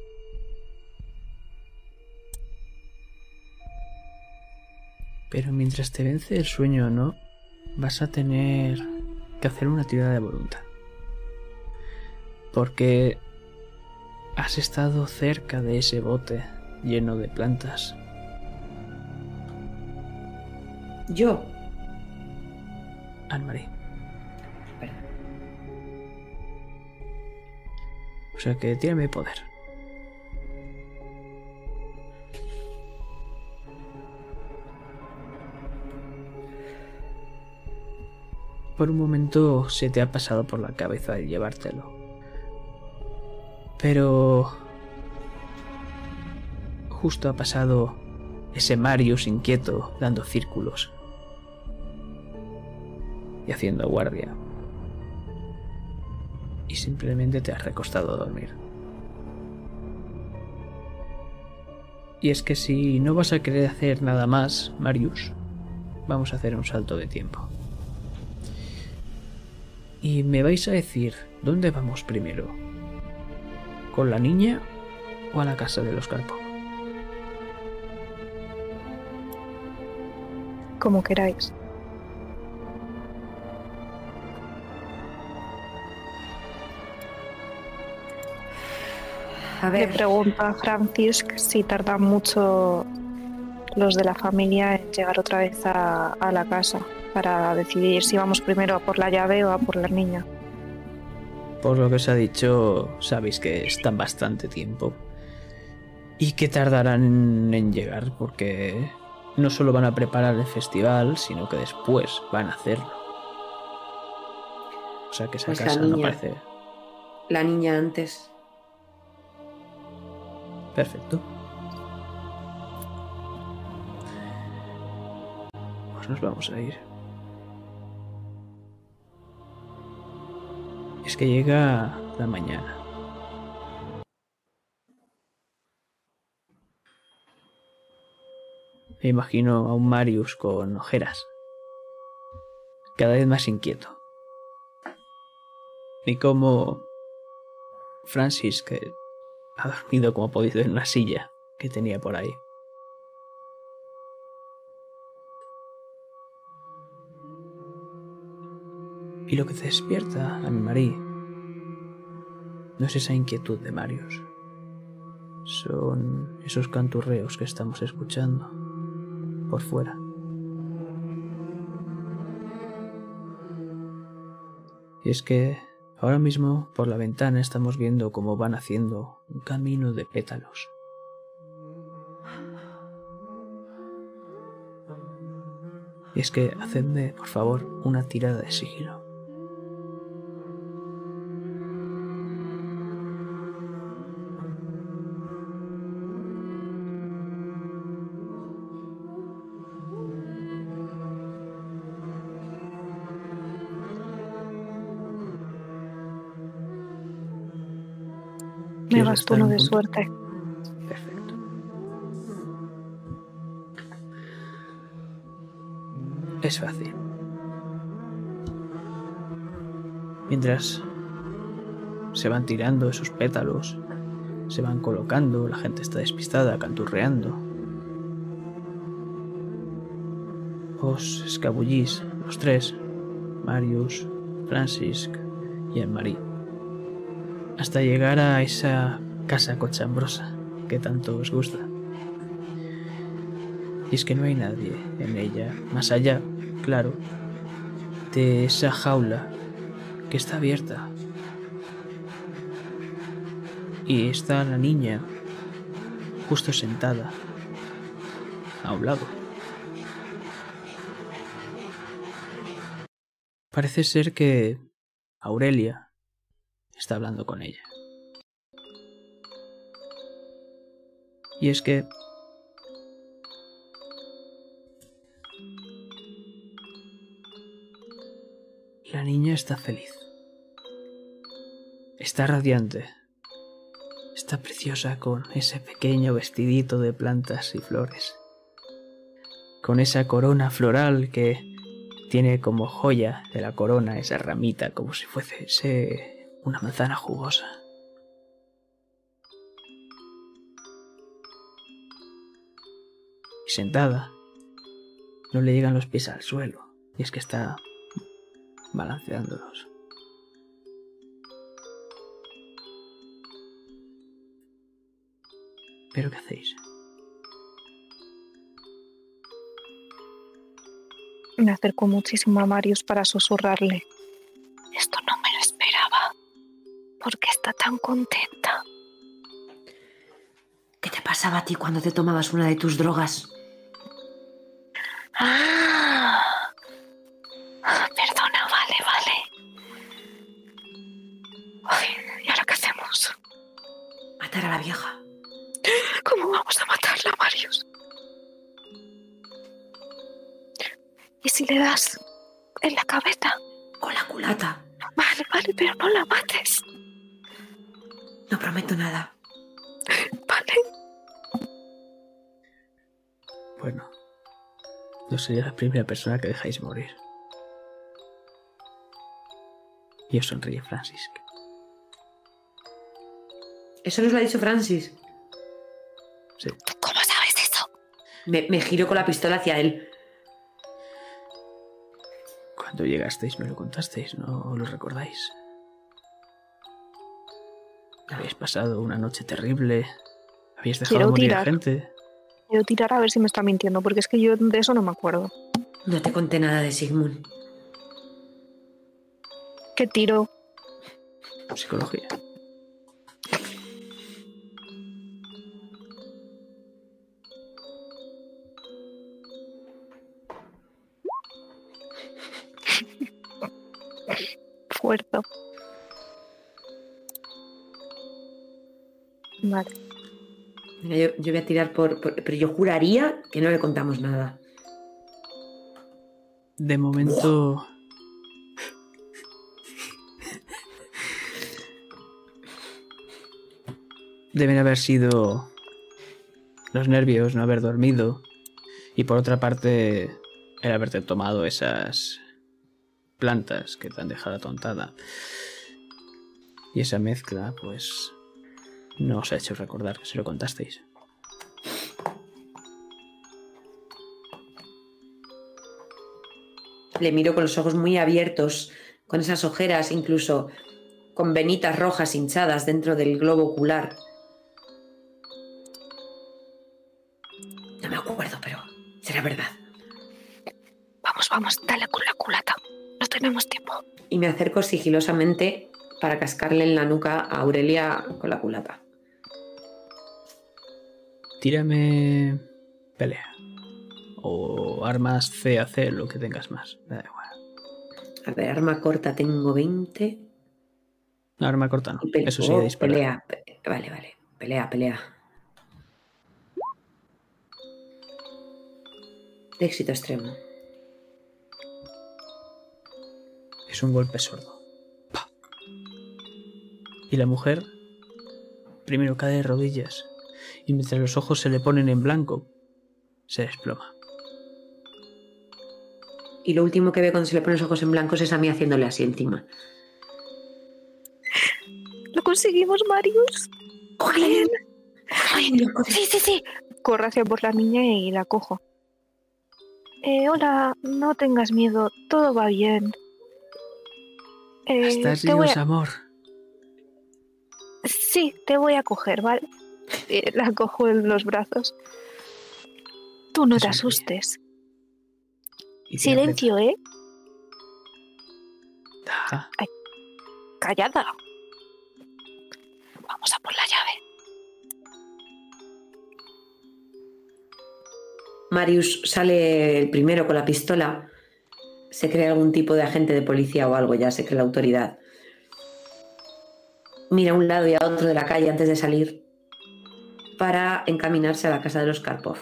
Pero mientras te vence el sueño o no, vas a tener que hacer una tirada de voluntad. Porque has estado cerca de ese bote lleno de plantas. Yo. Anne-Marie. O sea que tírame poder. Por un momento se te ha pasado por la cabeza el llevártelo. Pero... Justo ha pasado ese Marius inquieto dando círculos y haciendo guardia. Y simplemente te has recostado a dormir. Y es que si no vas a querer hacer nada más, Marius, vamos a hacer un salto de tiempo. Y me vais a decir, ¿dónde vamos primero? ¿Con la niña o a la casa de los Karpov? Como queráis. A Le ver. pregunta a Francisc si tardan mucho los de la familia en llegar otra vez a, a la casa para decidir si vamos primero a por la llave o a por la niña. Por lo que os ha dicho, sabéis que están bastante tiempo. Y que tardarán en, llegar porque no solo van a preparar el festival, sino que después van a hacerlo. O sea que esa Pues casa no parece La niña antes. perfecto. Pues nos vamos a ir. Es que llega la mañana. Me imagino a un Marius con ojeras. Cada vez más inquieto. Y como Francis, que ha dormido como ha podido en una silla que tenía por ahí. Y lo que despierta, Anne-Marie, no es esa inquietud de Marius. Son esos canturreos que estamos escuchando por fuera. Y es que ahora mismo por la ventana estamos viendo cómo van haciendo un camino de pétalos. Y es que hacedme, por favor, una tirada de sigilo. Me ¿Quieres gasto gastar uno un de punto? suerte. Perfecto. Es fácil. Mientras se van tirando esos pétalos, se van colocando, la gente está despistada, canturreando. Os escabullís, los tres, Marius, Francisc y el Marie hasta llegar a esa casa cochambrosa que tanto os gusta. Y es que no hay nadie en ella, más allá, claro, de esa jaula que está abierta. Y está la niña justo sentada a un lado. Parece ser que Aurelia está hablando con ella. Y es que la niña está feliz. Está radiante. Está preciosa con ese pequeño vestidito de plantas y flores. Con esa corona floral que tiene como joya de la corona esa ramita como si fuese una manzana jugosa. Y sentada, no le llegan los pies al suelo, y es que está balanceándolos. ¿Pero qué hacéis? Me acerco muchísimo a Marius para susurrarle. ¿Por qué está tan contenta? ¿Qué te pasaba a ti cuando te tomabas una de tus drogas? Sería la primera persona que dejáis morir. Y os sonríe Francis. Eso nos lo ha dicho Francis. Sí. ¿Cómo sabes eso? Me, me giro con la pistola hacia él. Cuando llegasteis me lo contasteis, ¿no lo recordáis? Habéis pasado una noche terrible. Habéis dejado Quiero morir a gente. Quiero tirar a ver si me está mintiendo, porque es que yo de eso no me acuerdo. No te conté nada de Sigmund. ¿Qué tiro? Psicología. Fuerzo. Vale. Yo, voy a tirar por, por- Pero yo juraría que no le contamos nada. De momento. Deben haber sido los nervios, no haber dormido. Y por otra parte, el haberte tomado esas plantas que te han dejado atontada. Y esa mezcla, pues. No os ha hecho recordar que se lo contasteis. Le miro con los ojos muy abiertos, con esas ojeras, incluso con venitas rojas hinchadas dentro del globo ocular. No me acuerdo, pero será verdad. Vamos, vamos, dale con la culata. No tenemos tiempo. Y me acerco sigilosamente para cascarle en la nuca a Aurelia con la culata. Tírame. pelea. O armas C a C, lo que tengas más. Me da igual. A ver, arma corta tengo 20. Arma corta no. Pe- Eso sí, oh, pelea. pe- Vale, vale. Pelea, pelea. De éxito extremo. Es un golpe sordo. Pa. Y la mujer primero cae de rodillas y mientras los ojos se le ponen en blanco, se desploma. Y lo último que ve cuando se le ponen los ojos en blanco es a mí haciéndole así encima. ¡Lo conseguimos, Marius! ¡Cógele! Sí, sí, sí. Corro hacia por la niña y la cojo. Eh, hola, no tengas miedo, todo va bien. Eh, Estás Dios, a- amor. Sí, te voy a coger, ¿vale? Eh, la cojo en los brazos. Tú no Te te sonríe. asustes. Silencio, ¿eh? Callada. Vamos a por la llave. Marius sale el primero con la pistola. Se cree algún tipo de agente de policía o algo, ya se cree la autoridad. Mira a un lado y a otro de la calle antes de salir para encaminarse a la casa de los Karpov.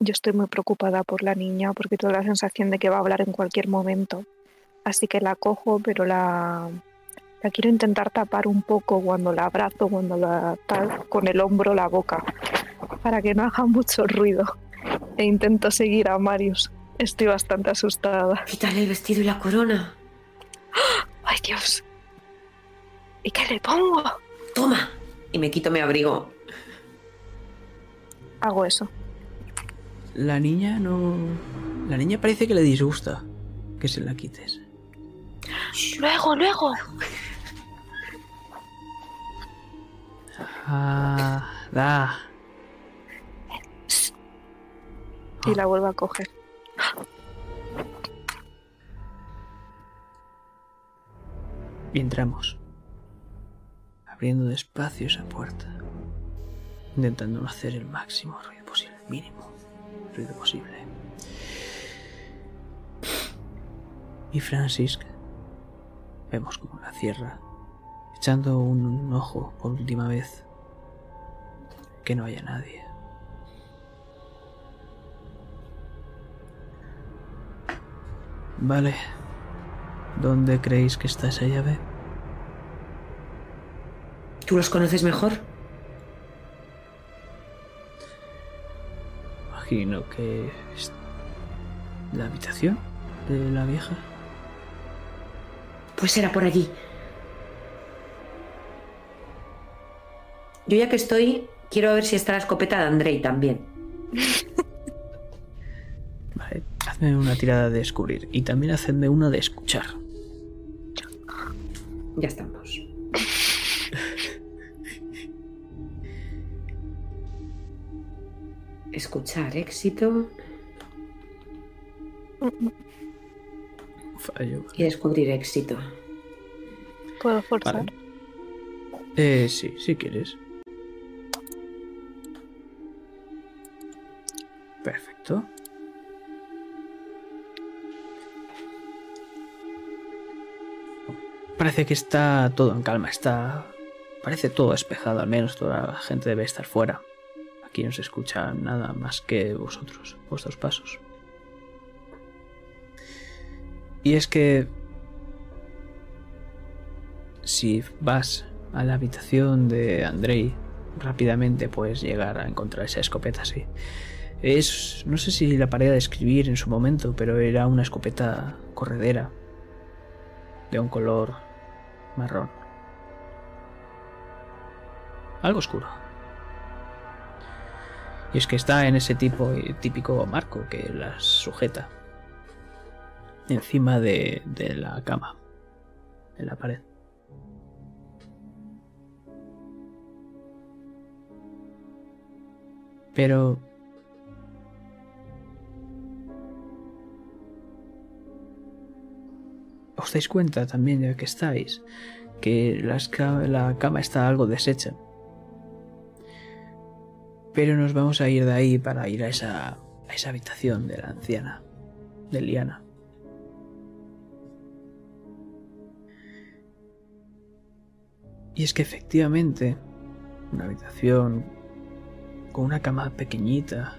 Yo estoy muy preocupada por la niña porque tengo la sensación de que va a hablar en cualquier momento. Así que la cojo, pero la, la quiero intentar tapar un poco cuando la abrazo, cuando la tal, con el hombro, la boca, para que no haga mucho ruido. E intento seguir a Marius. Estoy bastante asustada. Quítale el vestido y la corona. ¡Ay, Dios! ¿Y qué le pongo? ¡Toma! Y me quito mi abrigo. Hago eso. La niña no. La niña parece que le disgusta que se la quites. Luego, luego. Ah, da. Y la vuelvo a coger. Y entramos. Abriendo despacio esa puerta. Intentando no hacer el máximo ruido posible. Mínimo ruido posible. Y Francis vemos como la cierra. Echando un ojo por última vez. Que no haya nadie. Vale. ¿Dónde creéis que está esa llave? ¿Tú los conoces mejor? Imagino que es la habitación de la vieja. Pues era por allí. Yo ya que estoy, quiero ver si está la escopeta de Andrei también. Vale, hazme una tirada de descubrir y también hacedme una de escuchar. Ya estamos. Escuchar éxito Fallo. y descubrir éxito. Puedo forzar. Vale. Eh, sí, si quieres. Perfecto. Parece que está todo en calma, está... Parece todo despejado, al menos toda la gente debe estar fuera. Aquí no se escucha nada más que vosotros, vuestros pasos. Y es que si vas a la habitación de Andrei rápidamente puedes llegar a encontrar esa escopeta, sí. Es, no sé si la paré a describir en su momento, pero era una escopeta corredera de un color marrón. Algo oscuro. Y es que está en ese tipo típico marco que las sujeta encima de, de la cama, en la pared. Pero... Os dais cuenta también, ya que estáis, que la cama está algo deshecha. Pero nos vamos a ir de ahí para ir a esa, a esa habitación de la anciana, de Liana. Y es que efectivamente, una habitación con una cama pequeñita,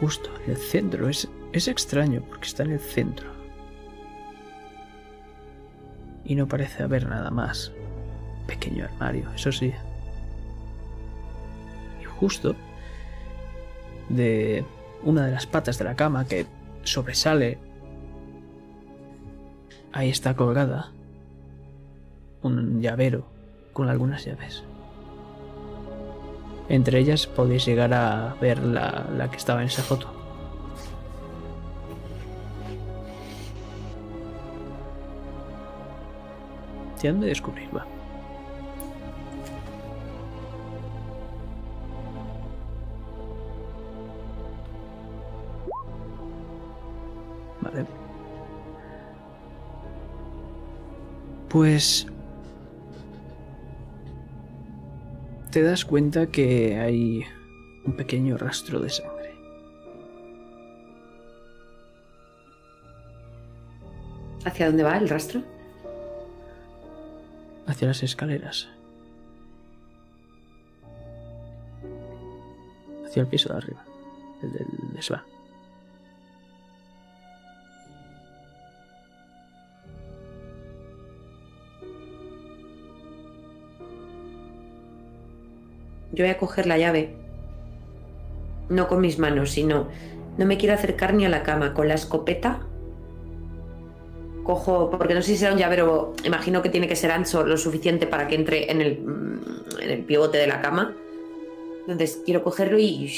justo en el centro, es, es extraño porque está en el centro. Y no parece haber nada más. Pequeño armario, eso sí. Y justo de una de las patas de la cama que sobresale, ahí está colgada un llavero con algunas llaves. Entre ellas podéis llegar a ver la, la que estaba en esa foto. ¿Te han de descubrir? Va. Vale. Pues te das cuenta que hay un pequeño rastro de sangre. ¿Hacia dónde va el rastro? Hacia las escaleras. Hacia el piso de arriba, el del desván. Yo voy a coger la llave. No con mis manos, sino... No me quiero acercar ni a la cama. Con la escopeta cojo, porque no sé si será un llavero, imagino que tiene que ser ancho lo suficiente para que entre en el, mm, en el pivote de la cama. Entonces quiero cogerlo y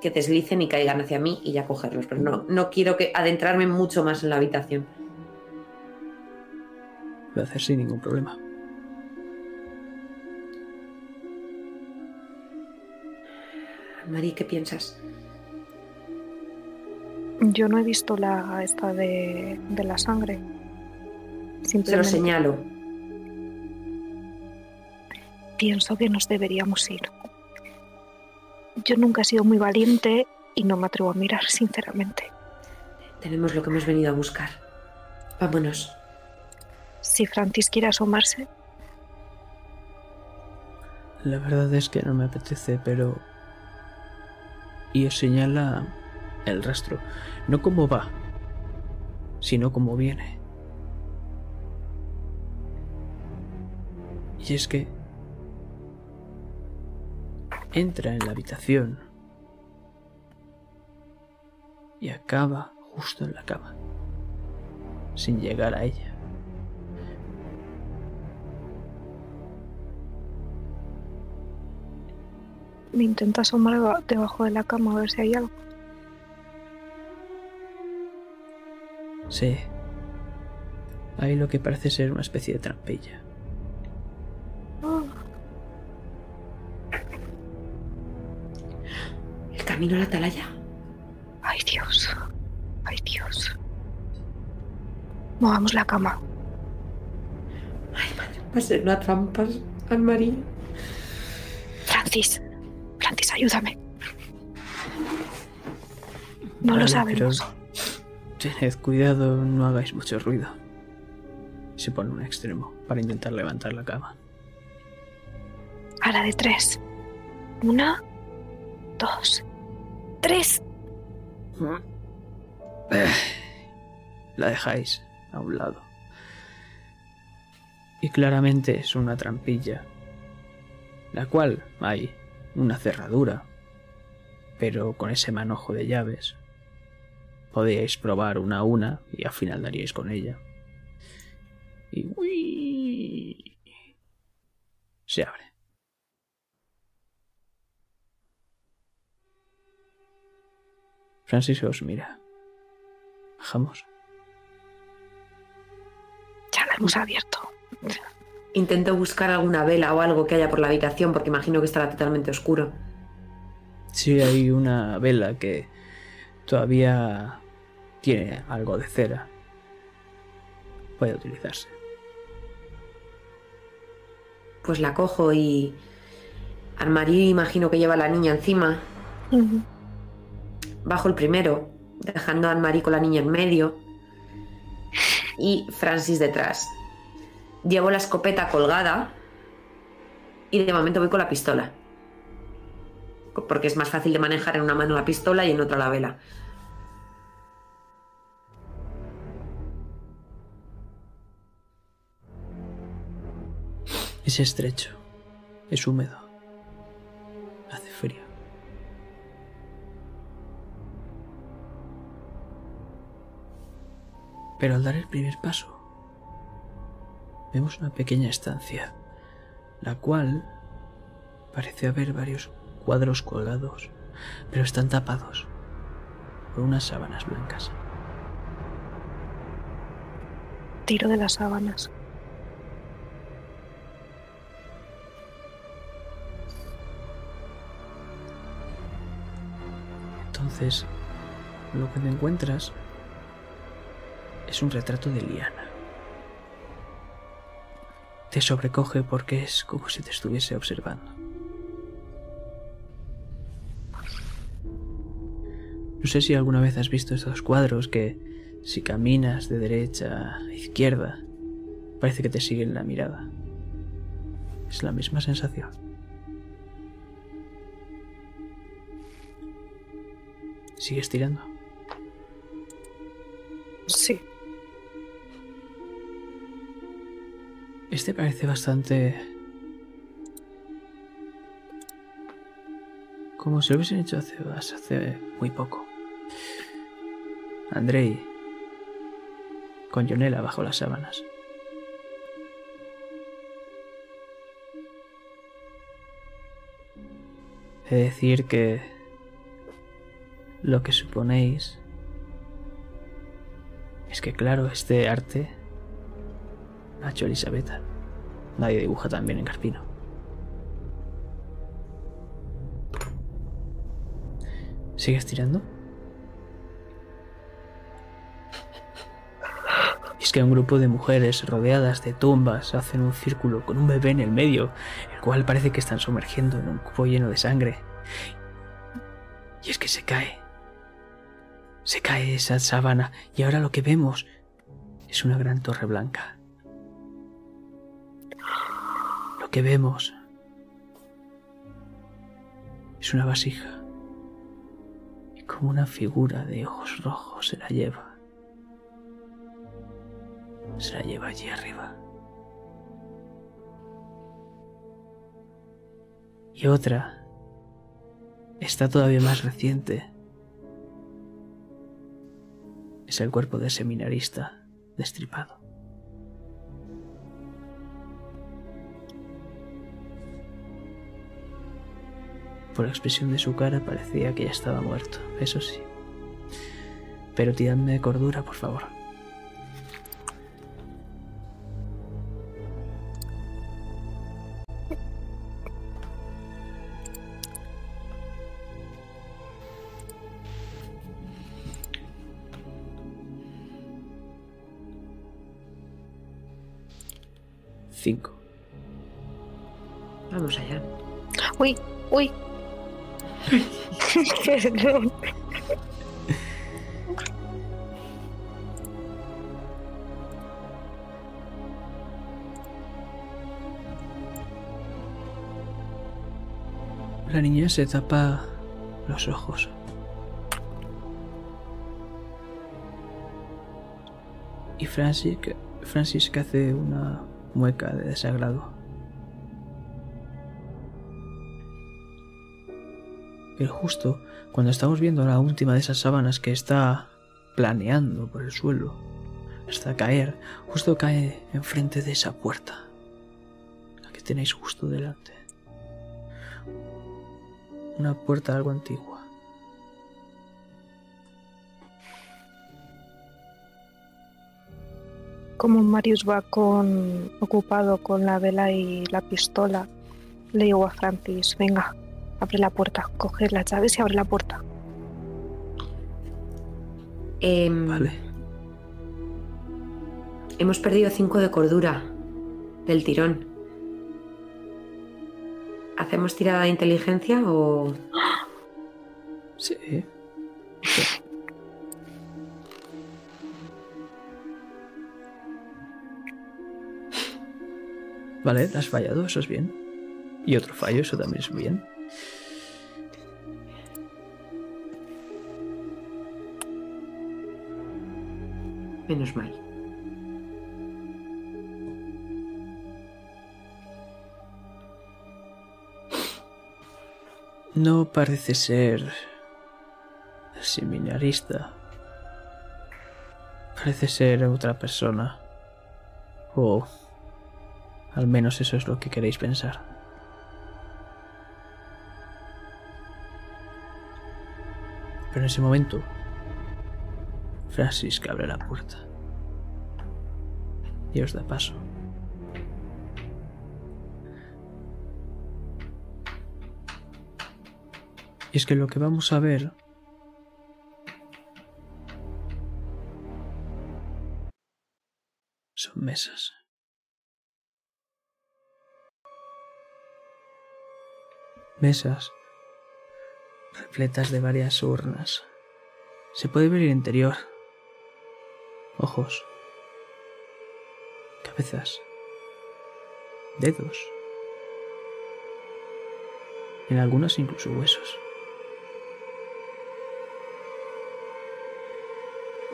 que deslicen y caigan hacia mí y ya cogerlos, pero no, no quiero que adentrarme mucho más en la habitación. Lo voy a hacer sin ningún problema. Mari, ¿qué piensas? Yo no he visto la esta de, de la sangre. Se lo señalo. pienso que nos deberíamos ir. Yo nunca he sido muy valiente y no me atrevo a mirar, sinceramente. Tenemos lo que hemos venido a buscar. Vámonos. Si Francis quiere asomarse, La verdad es que no me apetece, pero... Y os señala el rastro. No cómo va, sino cómo viene. Y es que... Entra en la habitación y acaba justo en la cama, sin llegar a ella. me intenta asomar deba- debajo de la cama a ver si hay algo. Sí. Hay lo que parece ser una especie de trampilla. Camino a la atalaya. Ay Dios, ay Dios. Movamos la cama. Ay, madre, va a ser una trampa, Anne-Marie. Francis, Francis, ayúdame. No lo sabemos. Tened cuidado, no hagáis mucho ruido. Se pone un extremo para intentar levantar la cama. A la de tres. Una, dos, tres. La dejáis a un lado. Y claramente es una trampilla, la cual hay una cerradura, pero con ese manojo de llaves podíais probar una a una y al final daríais con ella. Y ¡uy! se abre. Francis os mira. Bajamos. Ya la hemos abierto. Intento buscar alguna vela o algo que haya por la habitación porque imagino que estará totalmente oscuro. Sí, hay una vela que todavía tiene algo de cera. puede utilizarse. Pues la cojo y. Armarí imagino que lleva a la niña encima. Bajo el primero, dejando a Anne-Marie con la niña en medio. Y Francis detrás. Llevo la escopeta colgada. Y de momento voy con la pistola. Porque es más fácil de manejar en una mano la pistola y en otra la vela. Es estrecho, es húmedo, Pero al dar el primer paso, vemos una pequeña estancia, la cual parece haber varios cuadros colgados, pero están tapados por unas sábanas blancas. Tiro de las sábanas. Entonces, lo que te encuentras es un retrato de Liana. Te sobrecoge porque es como si te estuviese observando. No sé si alguna vez has visto estos cuadros que si caminas de derecha a izquierda, parece que te siguen la mirada. Es la misma sensación. ¿Sigues tirando? Sí. Este parece bastante... Como si lo hubiesen hecho hace, hace muy poco. Andrei, con Jonela bajo las sábanas. He de decir que lo que suponéis es que, claro, este arte hecho Elisabetta. Nadie dibuja tan bien en Carpino. ¿Sigues tirando? Es que un grupo de mujeres rodeadas de tumbas hacen un círculo con un bebé en el medio, el cual parece que están sumergiendo en un cubo lleno de sangre. Y es que se cae. Se cae esa sábana y ahora lo que vemos es una gran torre blanca. Que vemos es una vasija y como una figura de ojos rojos se la lleva. Se la lleva allí arriba. Y otra está todavía más reciente. Es el cuerpo del seminarista destripado. Por la expresión de su cara parecía que ya estaba muerto, eso sí. Pero tiradme de cordura, por favor. Cinco. Vamos allá. Uy, uy. La niña se tapa los ojos. Y Francis, Francis que hace una mueca de desagrado. Pero justo cuando estamos viendo la última de esas sábanas que está planeando por el suelo hasta caer, justo cae enfrente de esa puerta, la que tenéis justo delante. Una puerta algo antigua. Como Marius va con ocupado con la vela y la pistola, le digo a Francis, venga, abre la puerta, coge las llaves y abre la puerta. Em, Vale. Hemos perdido cinco de cordura del tirón. ¿Hacemos tirada de inteligencia o...? Sí. Vale, has fallado, eso es bien. Y otro fallo, eso también es bien. Menos mal. No parece ser seminarista. Parece ser otra persona. O al menos eso es lo que queréis pensar. Pero en ese momento, Francis que abre la puerta y os da paso. Y es que lo que vamos a ver son mesas. Mesas repletas de varias urnas. Se puede ver el interior. Ojos. Cabezas. Dedos. En algunas incluso huesos.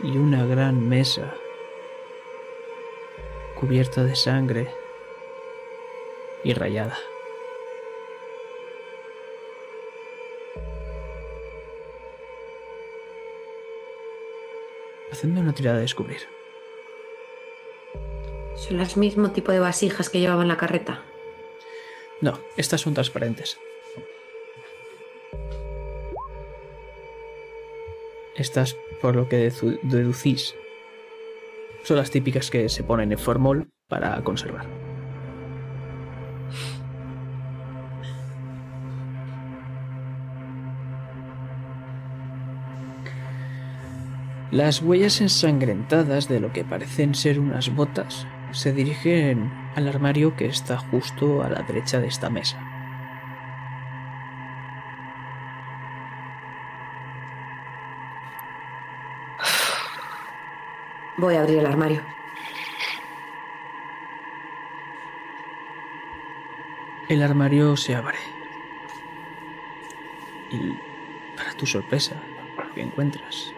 Y una gran mesa cubierta de sangre y rayada. Hacedme una tirada de descubrir. ¿Son las mismo tipo de vasijas que llevaba en la carreta? No, estas son transparentes. Estas, por lo que dedu- deducís, son las típicas que se ponen en formol para conservar. Las huellas ensangrentadas de lo que parecen ser unas botas se dirigen al armario que está justo a la derecha de esta mesa. Voy a abrir el armario. El armario se abre. Y para tu sorpresa, lo que encuentras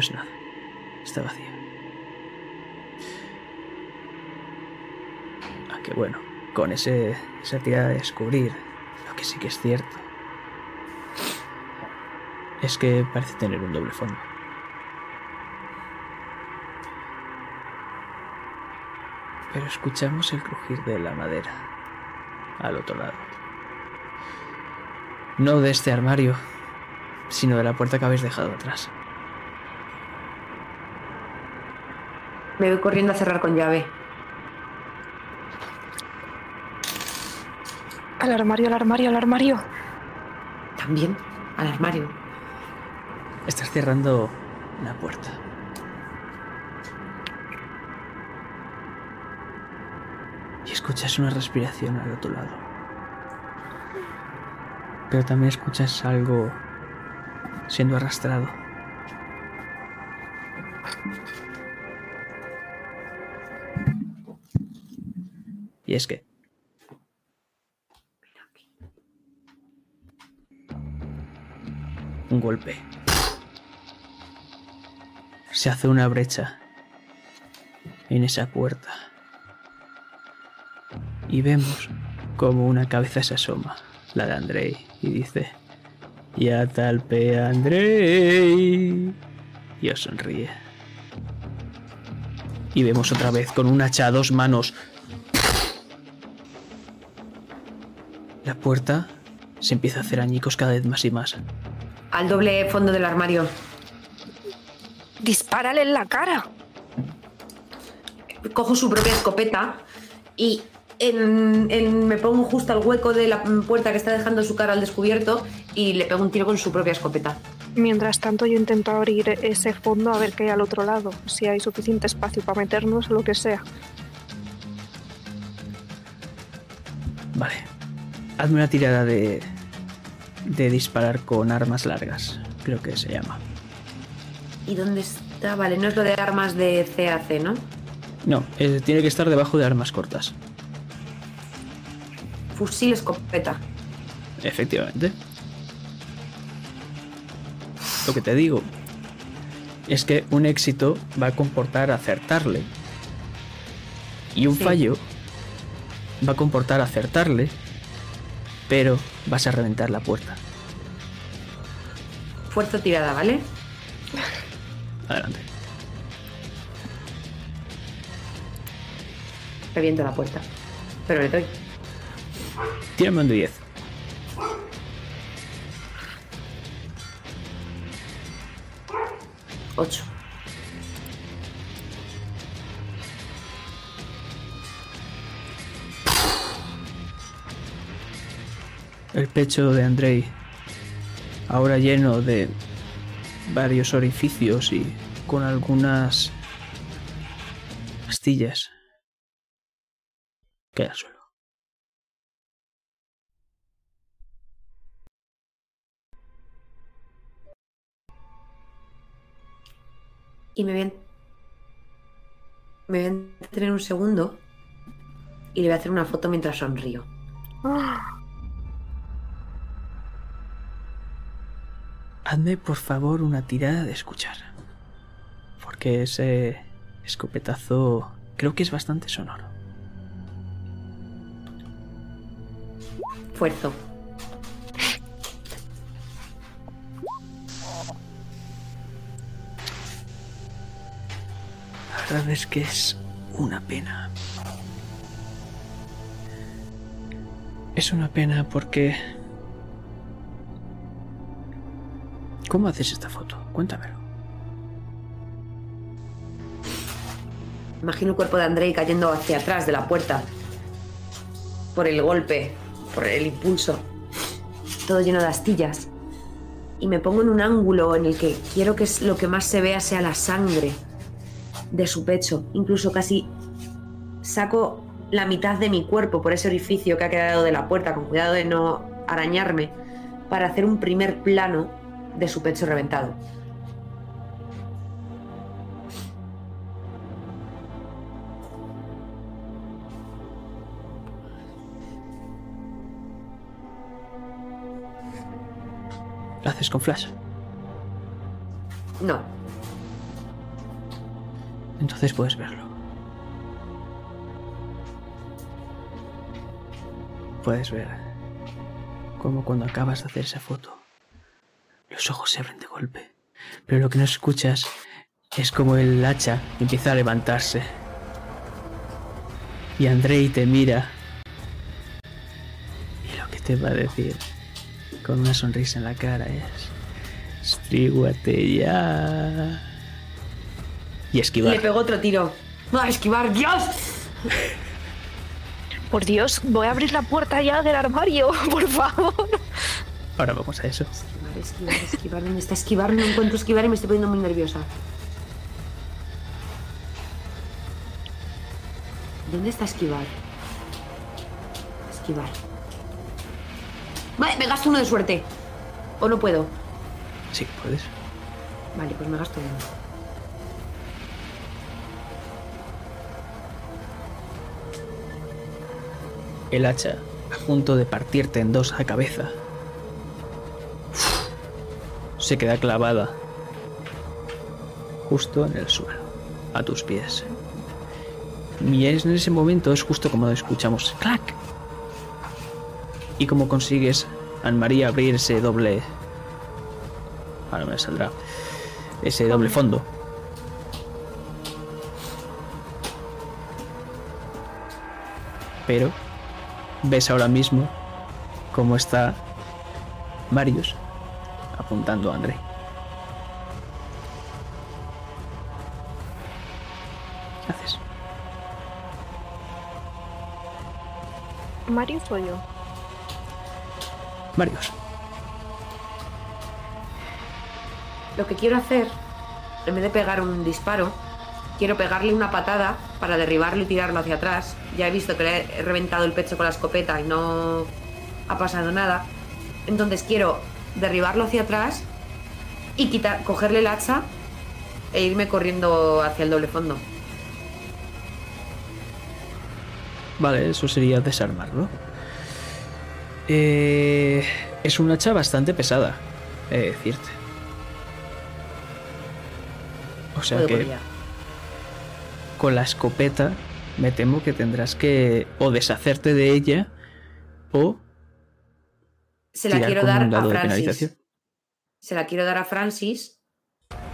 no es nada. Está vacío. Aunque bueno, con ese, esa tirada de descubrir, lo que sí que es cierto es que parece tener un doble fondo. Pero escuchamos el crujir de la madera al otro lado. No de este armario, sino de la puerta que habéis dejado atrás. Me voy corriendo a cerrar con llave. Al armario, al armario, al armario. También al armario. Estás cerrando la puerta. Y escuchas una respiración al otro lado. Pero también escuchas algo siendo arrastrado. Y es que un golpe. Se hace una brecha en esa puerta. Y vemos como una cabeza se asoma, la de Andrei, y dice: Ya talpe Andrei. Y os sonríe. Y vemos otra vez con un hacha a dos manos. Puerta se empieza a hacer añicos cada vez más y más. Al doble fondo del armario. Dispárale en la cara. Cojo su propia escopeta y en- en- me pongo justo al hueco de la puerta que está dejando su cara al descubierto y le pego un tiro con su propia escopeta. Mientras tanto, yo intento abrir ese fondo a ver qué hay al otro lado, si hay suficiente espacio para meternos o lo que sea. Hazme una tirada de. de disparar con armas largas. Creo que se llama. ¿Y dónde está? Vale, no es lo de armas de CAC, ¿no? No, eh, tiene que estar debajo de armas cortas. Fusil escopeta. Efectivamente. Lo que te digo es que un éxito va a comportar acertarle. Y un Sí. fallo va a comportar acertarle, pero vas a reventar la puerta. Fuerza tirada, ¿vale? Adelante. Reviento la puerta. Pero le doy. Tírame un de 10. Ocho. El pecho de Andrei, ahora lleno de varios orificios y con algunas astillas, cae al suelo. Y me voy a... Me voy a entretener un segundo y le voy a hacer una foto mientras sonrío. Hazme por favor una tirada de escuchar. Porque ese escopetazo creo que es bastante sonoro. Fuerzo. La verdad es que es una pena. Es una pena porque... ¿Cómo haces esta foto? Cuéntamelo. Imagino el cuerpo de Andrei cayendo hacia atrás de la puerta. Por el golpe, por el impulso. Todo lleno de astillas. Y me pongo en un ángulo en el que quiero que lo que más se vea sea la sangre de su pecho. Incluso casi saco la mitad de mi cuerpo por ese orificio que ha quedado de la puerta, con cuidado de no arañarme, para hacer un primer plano de su pecho reventado. ¿Lo haces con flash? No, Entonces puedes verlo. Puedes ver cómo cuando acabas de hacer esa foto, los ojos se abren de golpe. Pero lo que no escuchas es como el hacha empieza a levantarse. Y Andrei te mira. Y lo que te va a decir con una sonrisa en la cara es... Estríguate ya. Y esquivar. le pego otro tiro. ¡Ah, esquivar! ¡Dios! Por Dios, voy a abrir la puerta ya del armario, por favor. Ahora vamos a eso. Esquivar, esquivar. ¿Dónde está esquivar? No encuentro esquivar y me estoy poniendo muy nerviosa. ¿Dónde está esquivar? Esquivar. Vale, me gasto uno de suerte. ¿O no puedo? Sí, puedes. Vale, pues me gasto uno. El hacha, a punto de partirte en dos a cabeza, se queda clavada justo en el suelo, a tus pies. Y es- en ese momento es justo como escuchamos ¡clac! Y como consigues, Anne-Marie, abrir ese doble. Ahora me saldrá. Ese doble fondo. Pero ves ahora mismo cómo está Marius apuntando a André. ¿Qué haces? ¿Mario soy yo? Marius. lo que quiero hacer, en vez de pegar un disparo, quiero pegarle una patada para derribarlo y tirarlo hacia atrás. Ya he visto que le he reventado el pecho con la escopeta y no ha pasado nada. Entonces quiero derribarlo hacia atrás y quitar, cogerle el hacha e irme corriendo hacia el doble fondo. Vale, eso sería desarmarlo. Eh, es un hacha bastante pesada, he de decirte. O sea que con la escopeta me temo que tendrás que o deshacerte de ella o Se la quiero dar a Francis. Se la quiero dar a Francis.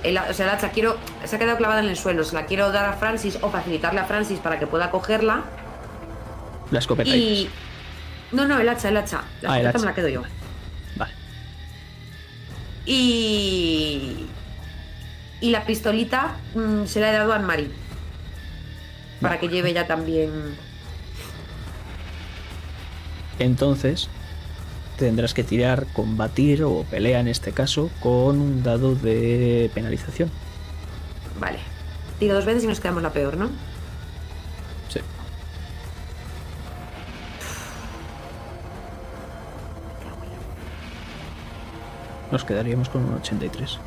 El- o sea, el hacha quiero, se ha quedado clavada en el suelo. Se la quiero dar a Francis o facilitarle a Francis para que pueda cogerla. La escopeta. Y. No, no, el hacha, el hacha. La Ah, el escopeta hacha. me la quedo yo. Vale. Y. Y la pistolita mm, se la he dado a Anne-Marie. Para que lleve ya también. Entonces tendrás que tirar, combatir o pelea en este caso con un dado de penalización. Vale. Tiro dos veces y nos quedamos la peor, ¿no? Sí. Nos quedaríamos con un 83.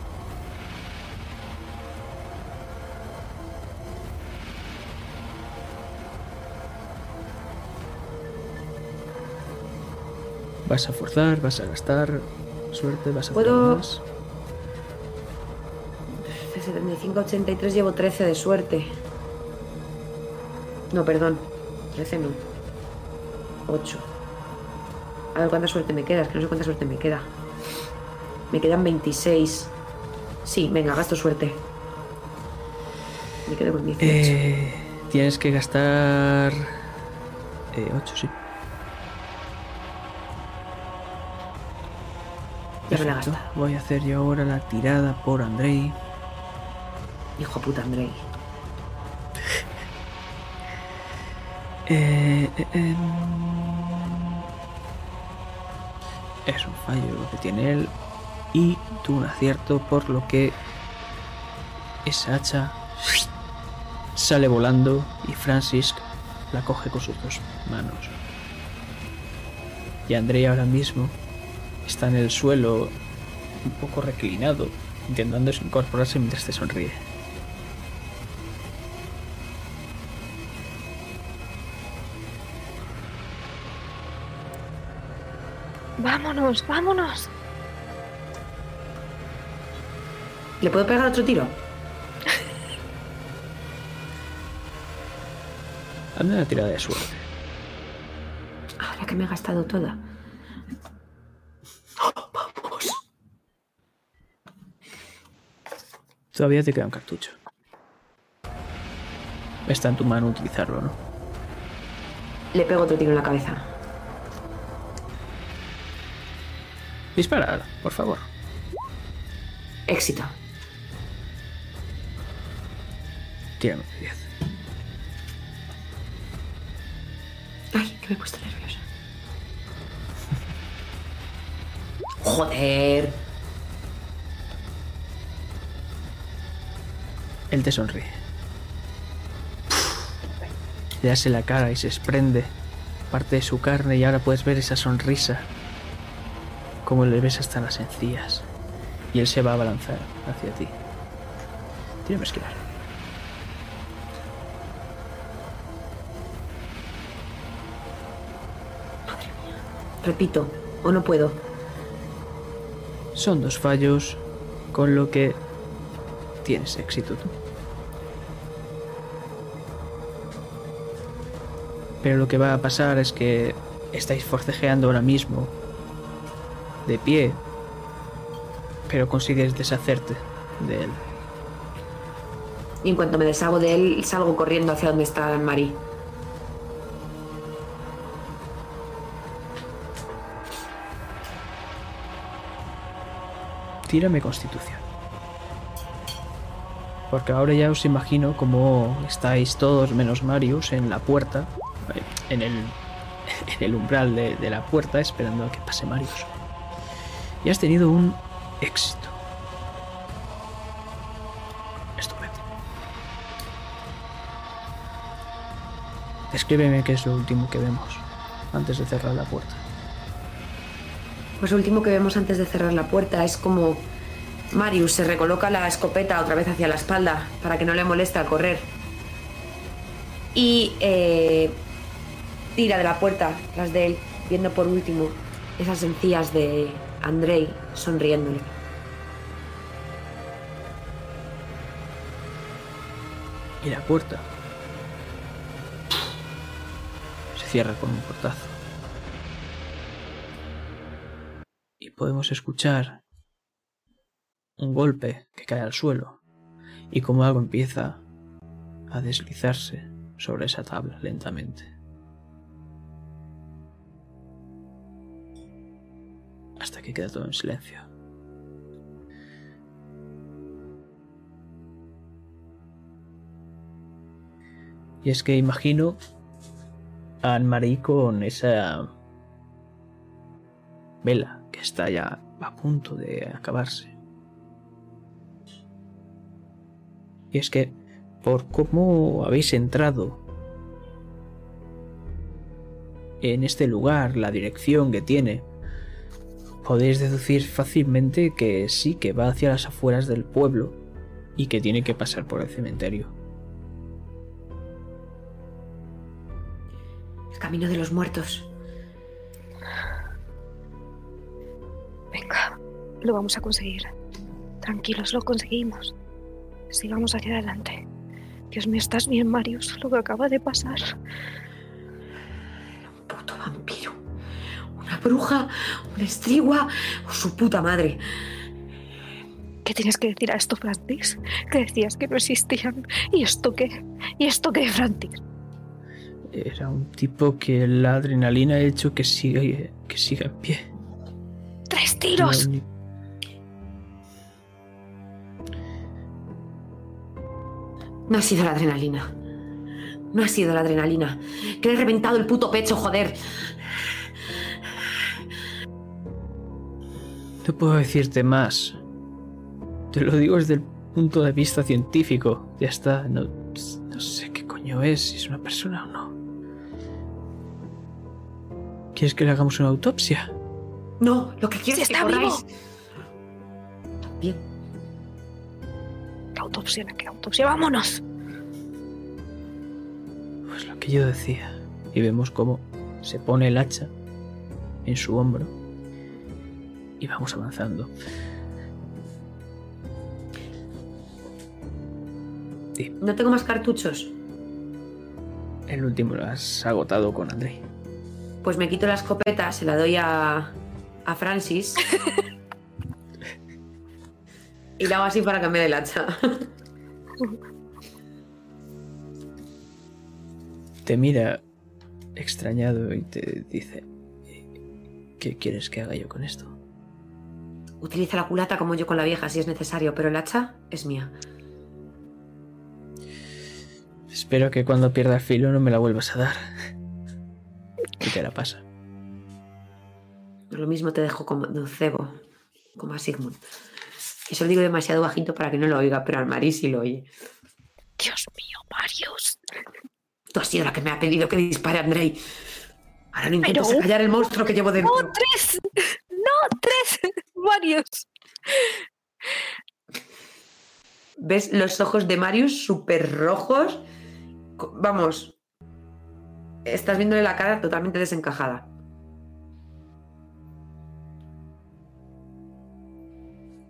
Vas a forzar, vas a gastar suerte, vas a ¿Puedo- más. De 75 a 83 llevo 13 de suerte. No, perdón. 13 no. 8. A ver cuánta suerte me queda. Es que no sé cuánta suerte me queda. Me quedan 26. Sí, venga, gasto suerte. Me quedo con 18. Eh, tienes que gastar 8, sí. La gastado. Voy a hacer yo ahora la tirada por Andrei. Hijo puta, Andrei. Eh, eh, em. Es un fallo lo que tiene él. Y tú un acierto, por lo que esa hacha sale volando y Francis la coge con sus dos manos. Y Andrei ahora mismo está en el suelo, un poco reclinado, intentando incorporarse mientras te sonríe. Vámonos, vámonos. ¿Le puedo pegar otro tiro? Hazme una tirada de suerte. Ahora que me he gastado toda. Todavía te queda un cartucho. Está en tu mano utilizarlo, ¿no? Le pego otro tiro en la cabeza. Dispara, por favor. Éxito. Tírame de 10. Ay, que me he puesto nerviosa. Joder. Él te sonríe. Le hace la cara y se desprende parte de su carne y ahora puedes ver esa sonrisa. Como le ves hasta las encías. Y él se va a abalanzar hacia ti. Tírame a esquivar. Repito, o no puedo. Son dos fallos, con lo que tienes éxito tú. Pero lo que va a pasar es que estáis forcejeando ahora mismo, de pie, pero consigues deshacerte de él. Y en cuanto me deshago de él, salgo corriendo hacia donde está Marie. Tírame constitución porque ahora ya os imagino cómo estáis todos menos Marius en la puerta, en el, en el umbral de, la puerta esperando a que pase Marius. Y has tenido un éxito. Estupendo. Descríbeme qué es lo último que vemos antes de cerrar la puerta. Pues lo último que vemos antes de cerrar la puerta es como Marius se recoloca la escopeta otra vez hacia la espalda para que no le moleste al correr. Y eh, tira de la puerta tras de él, viendo por último esas encías de Andrei sonriéndole. Y la puerta se cierra con un portazo. Y podemos escuchar un golpe que cae al suelo y como algo empieza a deslizarse sobre esa tabla lentamente. Hasta que queda todo en silencio. Y es que imagino a Anne-Marie con esa vela que está ya a punto de acabarse. Y es que por cómo habéis entrado en este lugar, la dirección que tiene, podéis deducir fácilmente que sí que va hacia las afueras del pueblo y que tiene que pasar por el cementerio. El camino de los muertos. Venga, lo vamos a conseguir. Tranquilos, lo conseguimos. Sigamos hacia adelante. Dios mío, ¿estás bien, Marius? Lo que acaba de pasar. Un puto vampiro. Una bruja, una estrigua o su puta madre. ¿Qué tienes que decir a esto, Francis? Que decías que no existían. ¿Y esto qué? ¿Y esto qué, Francis? Era un tipo que la adrenalina ha hecho que siga, que siga en pie. ¡Tres tiros! No ha sido la adrenalina. No ha sido la adrenalina. Que le he reventado el puto pecho, joder. No puedo decirte más. Te lo digo desde el punto de vista científico. Ya está. No, no sé qué coño es, si es una persona o no. ¿Quieres que le hagamos una autopsia? No, lo que quiero Si es que está corráis. Bien. ¿Qué autopsia? ¿Qué autopsia? ¡Vámonos! Pues lo que yo decía. Y vemos cómo se pone el hacha en su hombro. Y vamos avanzando. No tengo más cartuchos. El último lo has agotado con Andrei. Pues me quito la escopeta, se la doy a, a Francis. y la hago así para dé el hacha. Te mira extrañado y te dice, ¿qué quieres que haga yo con esto? Utiliza la culata como yo con la vieja si es necesario, pero el hacha es mía. Espero que cuando pierda el filo no me la vuelvas a dar. Y te la pasa. Lo mismo te dejo como de un cebo, como a Sigmund. Eso lo digo demasiado bajito para que no lo oiga, pero al Mari sí lo oye. Dios mío, Marius. Tú has sido la que me ha pedido que dispare a Andrei. Ahora no intentes Pero- callar el monstruo que llevo dentro. ¡No, tres! ¡No, tres! Marius. ¿Ves los ojos de Marius súper rojos? Vamos. Estás viéndole la cara totalmente desencajada.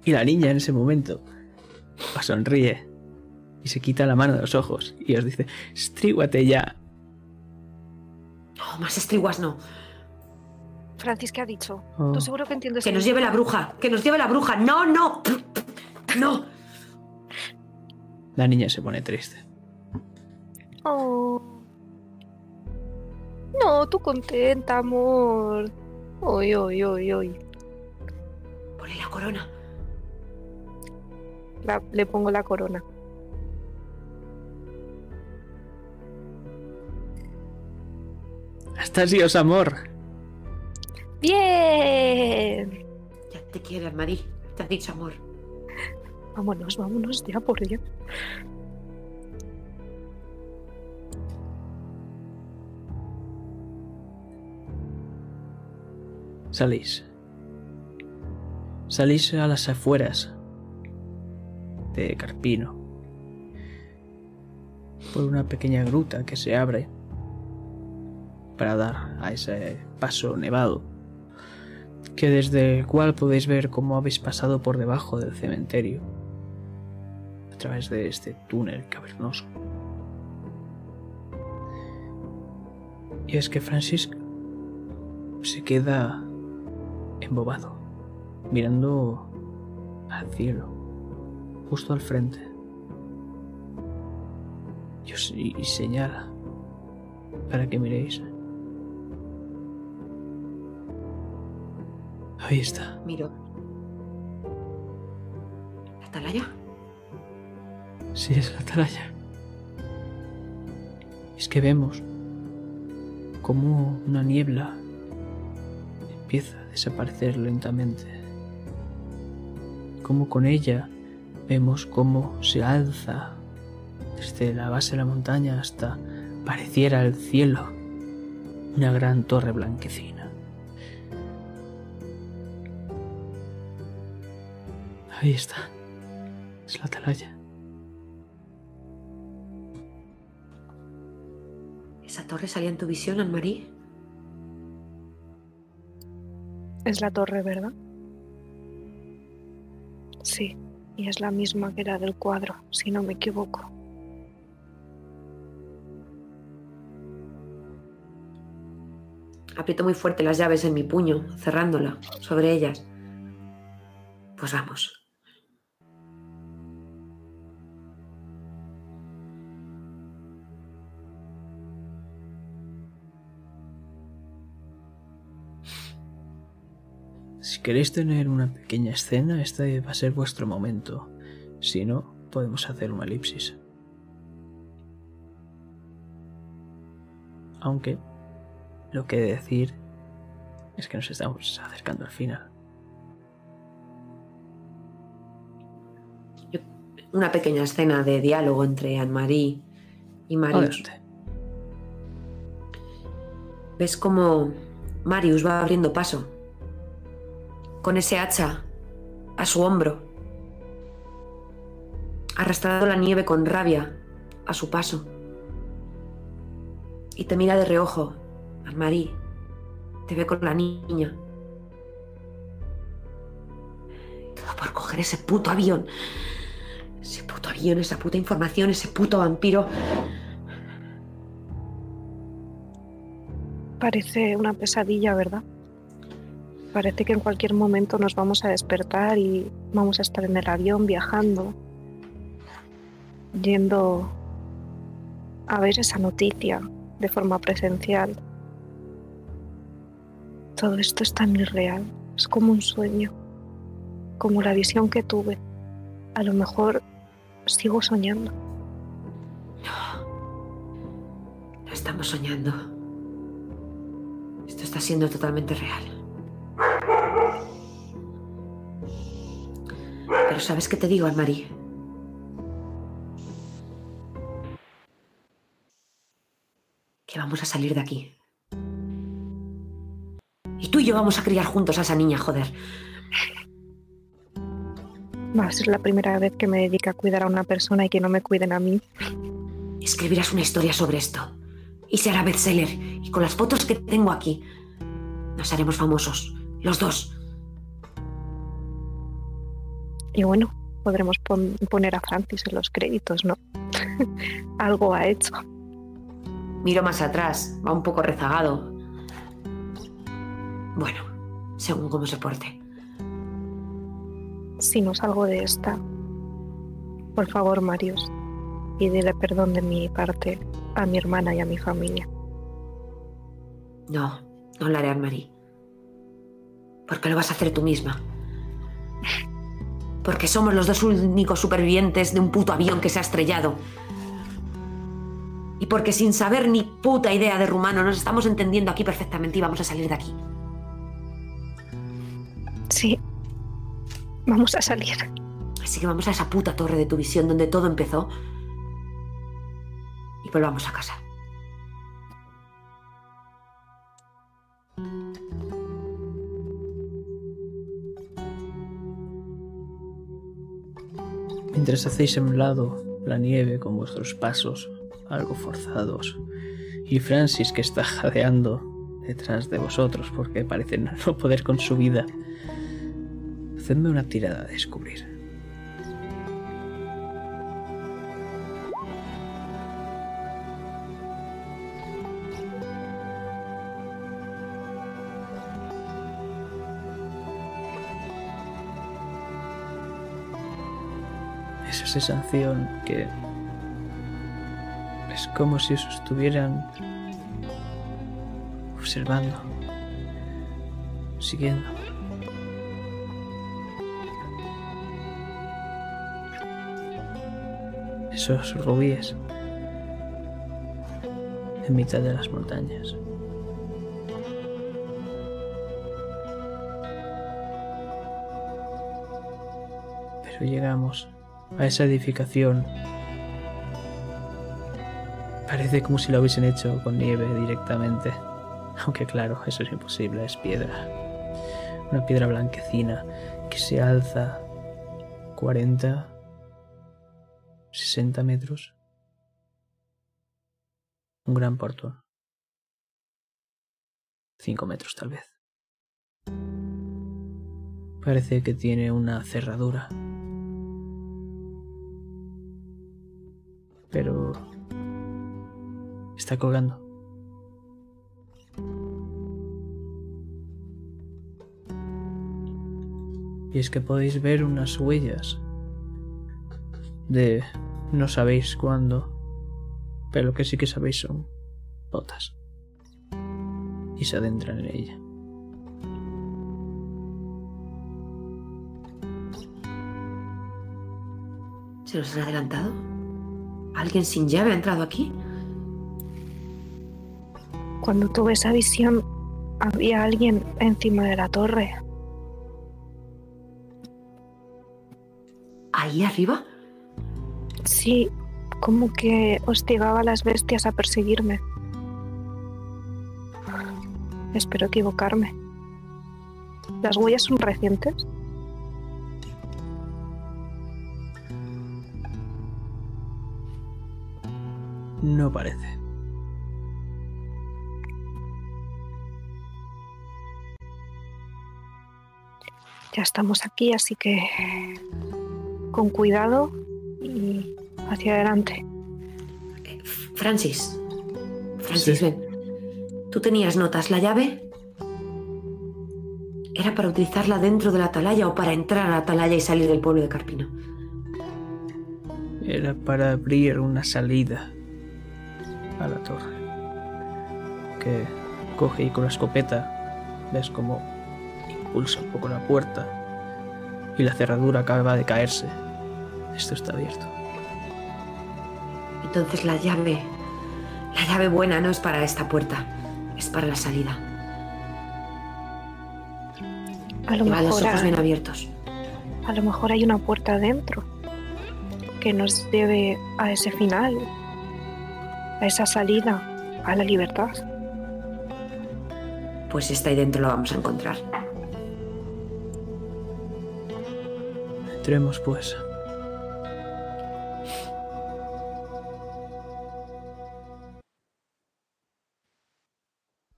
Y la niña en ese momento os sonríe y se quita la mano de los ojos y os dice, estríguate ya. No, más estriguas no. Francis, ¿qué ha dicho? Oh. ¿Tú seguro que entiendes? Que nos lleve la bruja. Que nos lleve la bruja. No, no. No. La niña se pone triste. Oh. No, tú contenta, amor. Oy, oy, oy, oy. Ponle la corona le pongo la corona. Astasios, amor. Bien. Ya te quieres, Marí. Te has dicho amor. Vámonos, vámonos ya, por Dios. Salís. Salís a las afueras de Carpino por una pequeña gruta que se abre para dar a ese paso nevado, que desde el cual podéis ver cómo habéis pasado por debajo del cementerio, a través de este túnel cavernoso. Y es que Francis se queda embobado, mirando al cielo, justo al frente. Y, os- y- y señala para que miréis. Ahí está. Miro. ¿La atalaya? Sí, es la atalaya. Es que vemos como una niebla empieza a desaparecer lentamente. Como con ella vemos cómo se alza desde la base de la montaña hasta pareciera el cielo una gran torre blanquecina. Ahí está. Es la atalaya. ¿Esa torre salía en tu visión, Anne-Marie? Es la torre, ¿verdad? Sí, y es la misma que la del cuadro, si no me equivoco. Aprieto muy fuerte las llaves en mi puño, cerrándola sobre ellas. Pues vamos. Si queréis tener una pequeña escena, este va a ser vuestro momento. Si no, podemos hacer una elipsis. Aunque, lo que he de decir es que nos estamos acercando al final. Una pequeña escena de diálogo entre Anne-Marie y Marius. Adelante. Ves cómo Marius va abriendo paso. Con ese hacha a su hombro. Arrastrando la nieve con rabia a su paso. Y te mira de reojo, Anne-Marie. Te ve con la niña. Todo por coger ese puto avión. Ese puto avión, esa puta información, ese puto vampiro. Parece una pesadilla, ¿verdad? Parece que en cualquier momento nos vamos a despertar y vamos a estar en el avión viajando, yendo a ver esa noticia de forma presencial. Todo esto es tan irreal, es como un sueño, como la visión que tuve. A lo mejor sigo soñando. No estamos soñando. Esto está siendo totalmente real. Pero ¿sabes qué te digo, Anne-Marie? Que vamos a salir de aquí. Y tú y yo vamos a criar juntos a esa niña, joder. Va a ser la primera vez que me dedique a cuidar a una persona y que no me cuiden a mí. Escribirás una historia sobre esto. Y será bestseller. Y con las fotos que tengo aquí, nos haremos famosos. Los dos. Y bueno, podremos pon- poner a Francis en los créditos, ¿no? Algo ha hecho. Miro más atrás, va un poco rezagado. Bueno, según cómo se porte. Si no salgo de esta, por favor, Marius, pídele perdón de mi parte a mi hermana y a mi familia. No, no lo haré, Anne-Marie. Porque lo vas a hacer tú misma. Porque somos los dos únicos supervivientes de un puto avión que se ha estrellado. Y porque sin saber ni puta idea de rumano nos estamos entendiendo aquí perfectamente y vamos a salir de aquí. Sí, vamos a salir. Así que vamos a esa puta torre de tu visión donde todo empezó. Y volvamos a casa. Mientras hacéis a un lado la nieve con vuestros pasos algo forzados y Francis que está jadeando detrás de vosotros porque parece no poder con su vida, hacedme una tirada a descubrir. Sensación que es como si estuvieran observando, siguiendo. Esos rubíes en mitad de las montañas. Pero llegamos a esa edificación. Parece como si lo hubiesen hecho con nieve directamente. Aunque claro, eso es imposible, es piedra. Una piedra blanquecina que se alza 40, 60 metros. Un gran portón. 5 metros tal vez. Parece que tiene una cerradura. Pero está colgando. Y es que podéis ver unas huellas de no sabéis cuándo, pero lo que sí que sabéis son botas. Y se adentran en ella. ¿Se nos han adelantado? ¿Alguien sin llave ha entrado aquí? Cuando tuve esa visión, había alguien encima de la torre. ¿Ahí arriba? Sí, como que hostigaba a las bestias a perseguirme. Espero equivocarme. ¿Las huellas son recientes? No parece. Ya estamos aquí, así que con cuidado y hacia adelante. Francis. Francis, Sí. ven. ¿Tú tenías notas la llave? ¿Era para utilizarla dentro de la atalaya o para entrar a la atalaya y salir del pueblo de Carpino? Era para abrir una salida a la torre. Que coge y con la escopeta ves como impulsa un poco la puerta y la cerradura acaba de caerse. Esto está abierto. Entonces la llave, la llave buena no es para esta puerta, es para la salida. A lo, Lleva los mejor ojos bien abiertos. a lo mejor hay una puerta adentro que nos lleve a ese final, a esa salida, a la libertad. Pues está ahí dentro lo vamos a encontrar. Entremos pues.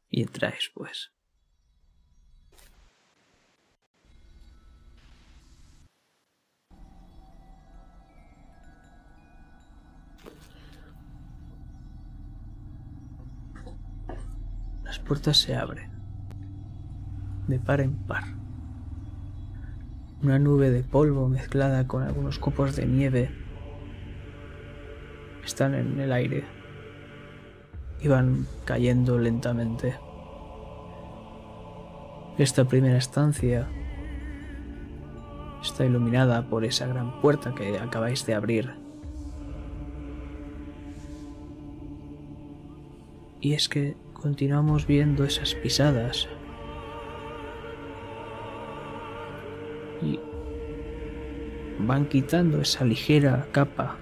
Y entráis pues. Puertas se abren. De par en par. Una nube de polvo mezclada con algunos copos de nieve están en el aire y van cayendo lentamente. Esta primera estancia está iluminada por esa gran puerta que acabáis de abrir. Y es que continuamos viendo esas pisadas y van quitando esa ligera capa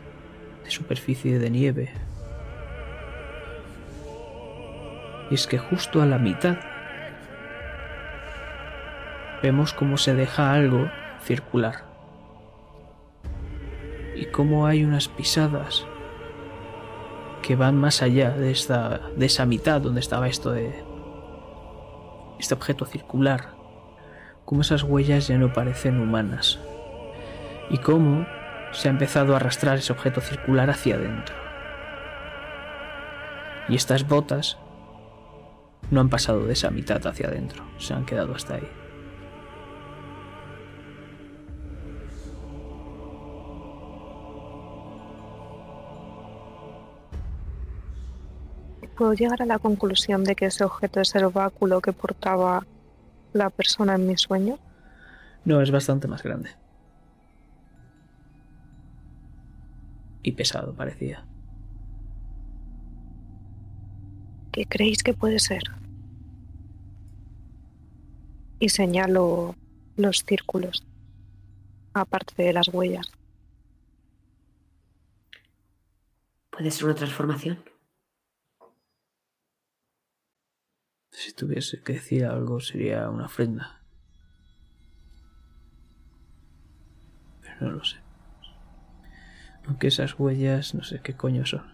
de superficie de nieve. Y es que justo a la mitad vemos cómo se deja algo circular. y cómo hay unas pisadas que van más allá de esta de esa mitad donde estaba esto de este objeto circular cómo esas huellas ya no parecen humanas y cómo se ha empezado a arrastrar ese objeto circular hacia adentro. Y estas botas no han pasado de esa mitad hacia adentro se han quedado hasta ahí puedo llegar a la conclusión de que ese objeto es el báculo que portaba la persona en mi sueño? No, es bastante más grande. Y pesado parecía. ¿Qué creéis que puede ser? Y señalo los círculos, aparte de las huellas. Puede ser una transformación. Si tuviese que decir algo sería una ofrenda. Pero no lo sé. Aunque esas huellas no sé qué coño son.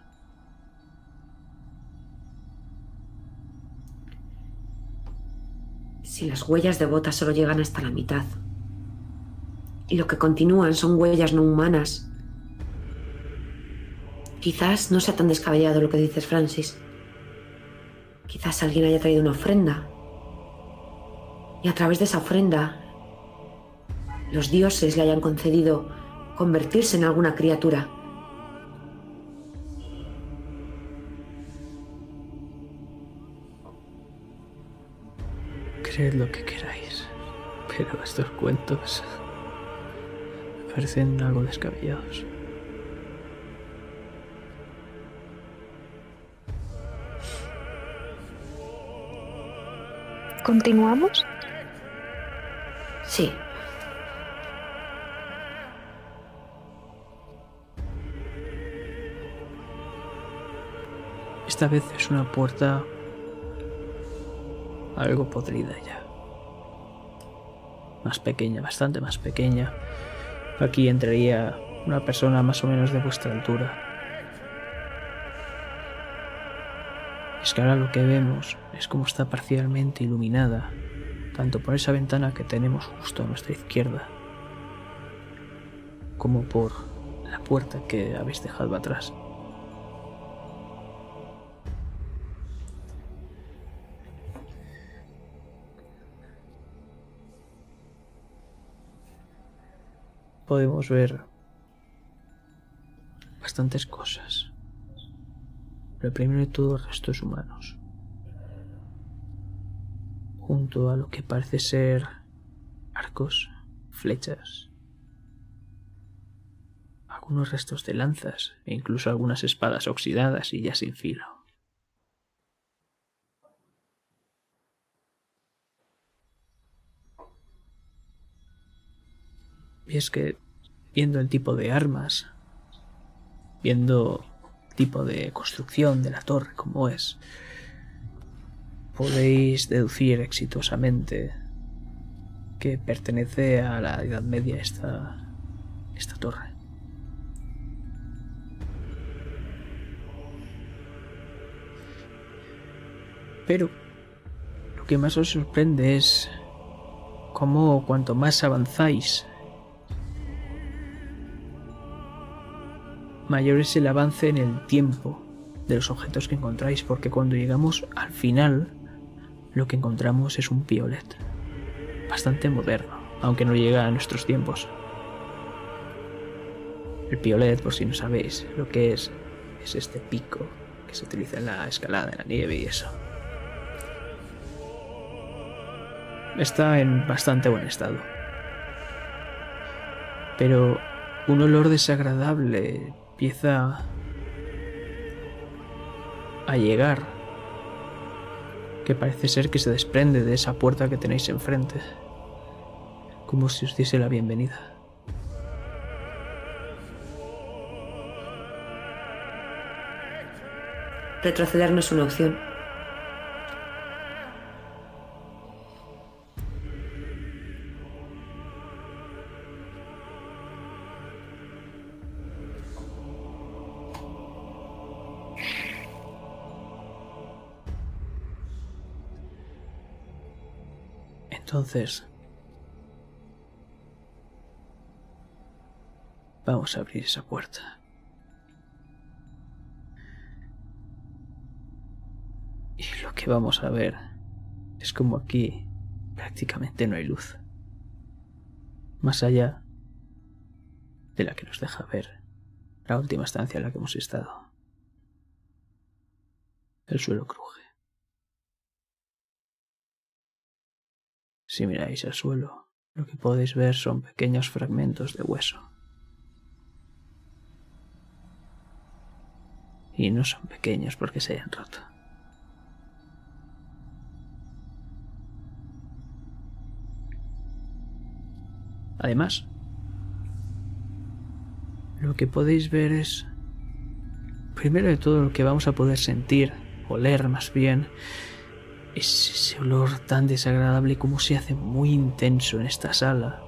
Si las huellas de botas solo llegan hasta la mitad. Y lo que continúan son huellas no humanas. Quizás no sea tan descabellado lo que dices, Francis. Quizás alguien haya traído una ofrenda. Y a través de esa ofrenda, los dioses le hayan concedido convertirse en alguna criatura. Creed lo que queráis, pero estos cuentos parecen algo descabellados. ¿Continuamos? Sí. Esta vez es una puerta algo podrida ya. Más pequeña, bastante más pequeña. Aquí entraría una persona más o menos de vuestra altura. Es que ahora lo que vemos es como está parcialmente iluminada, tanto por esa ventana que tenemos justo a nuestra izquierda, como por la puerta que habéis dejado atrás. Podemos ver bastantes cosas. Pero primero de todo restos humanos. Junto a lo que parece ser arcos, flechas, algunos restos de lanzas e incluso algunas espadas oxidadas y ya sin filo. Y es que, viendo el tipo de armas, viendo tipo de construcción de la torre como es, podéis deducir exitosamente que pertenece a la Edad Media esta, esta torre. Pero lo que más os sorprende es cómo cuanto más avanzáis mayor es el avance en el tiempo de los objetos que encontráis, porque cuando llegamos al final, lo que encontramos es un piolet, bastante moderno, aunque no llega a nuestros tiempos. El piolet, por si no sabéis lo que es, es este pico que se utiliza en la escalada, en la nieve y eso. Está en bastante buen estado. Pero un olor desagradable empieza a llegar, que parece ser que se desprende de esa puerta que tenéis enfrente, como si os diese la bienvenida. Retroceder no es una opción. Entonces, vamos a abrir esa puerta. Y lo que vamos a ver es como aquí prácticamente no hay luz. Más allá de la que nos deja ver la última estancia en la que hemos estado. El suelo cruje. Si miráis el suelo, lo que podéis ver son pequeños fragmentos de hueso. Y no son pequeños porque se hayan roto. Además, lo que podéis ver es, primero de todo, lo que vamos a poder sentir, oler más bien, es ese olor tan desagradable como se hace muy intenso en esta sala.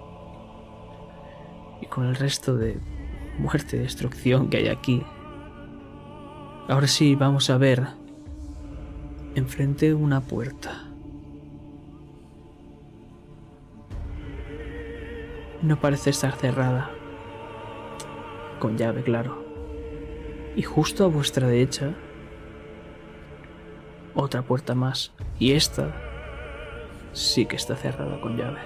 Y con el resto de muerte y destrucción que hay aquí. Ahora sí, vamos a ver enfrente una puerta. No parece estar cerrada. Con llave, claro. Y justo a vuestra derecha, otra puerta más. Y esta sí que está cerrada con llave.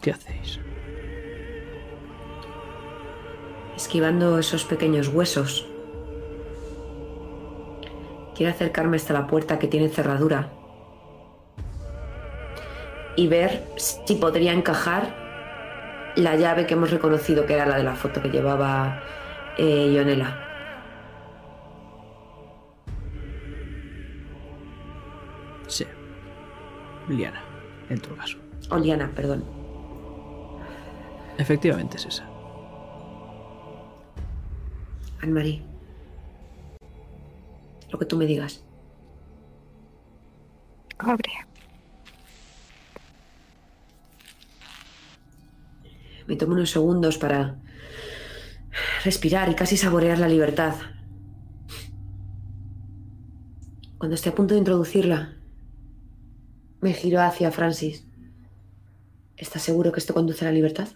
¿Qué hacéis? Esquivando esos pequeños huesos. Quiero acercarme hasta la puerta que tiene cerradura y ver si podría encajar la llave que hemos reconocido que era la de la foto que llevaba eh, Ionela. Sí. Liana, en tu caso. O Liana, perdón. Efectivamente es esa. Anne-Marie. Lo que tú me digas. Abre. Me tomo unos segundos para respirar y casi saborear la libertad. Cuando esté a punto de introducirla, me giro hacia Francis. ¿Estás seguro que esto conduce a la libertad?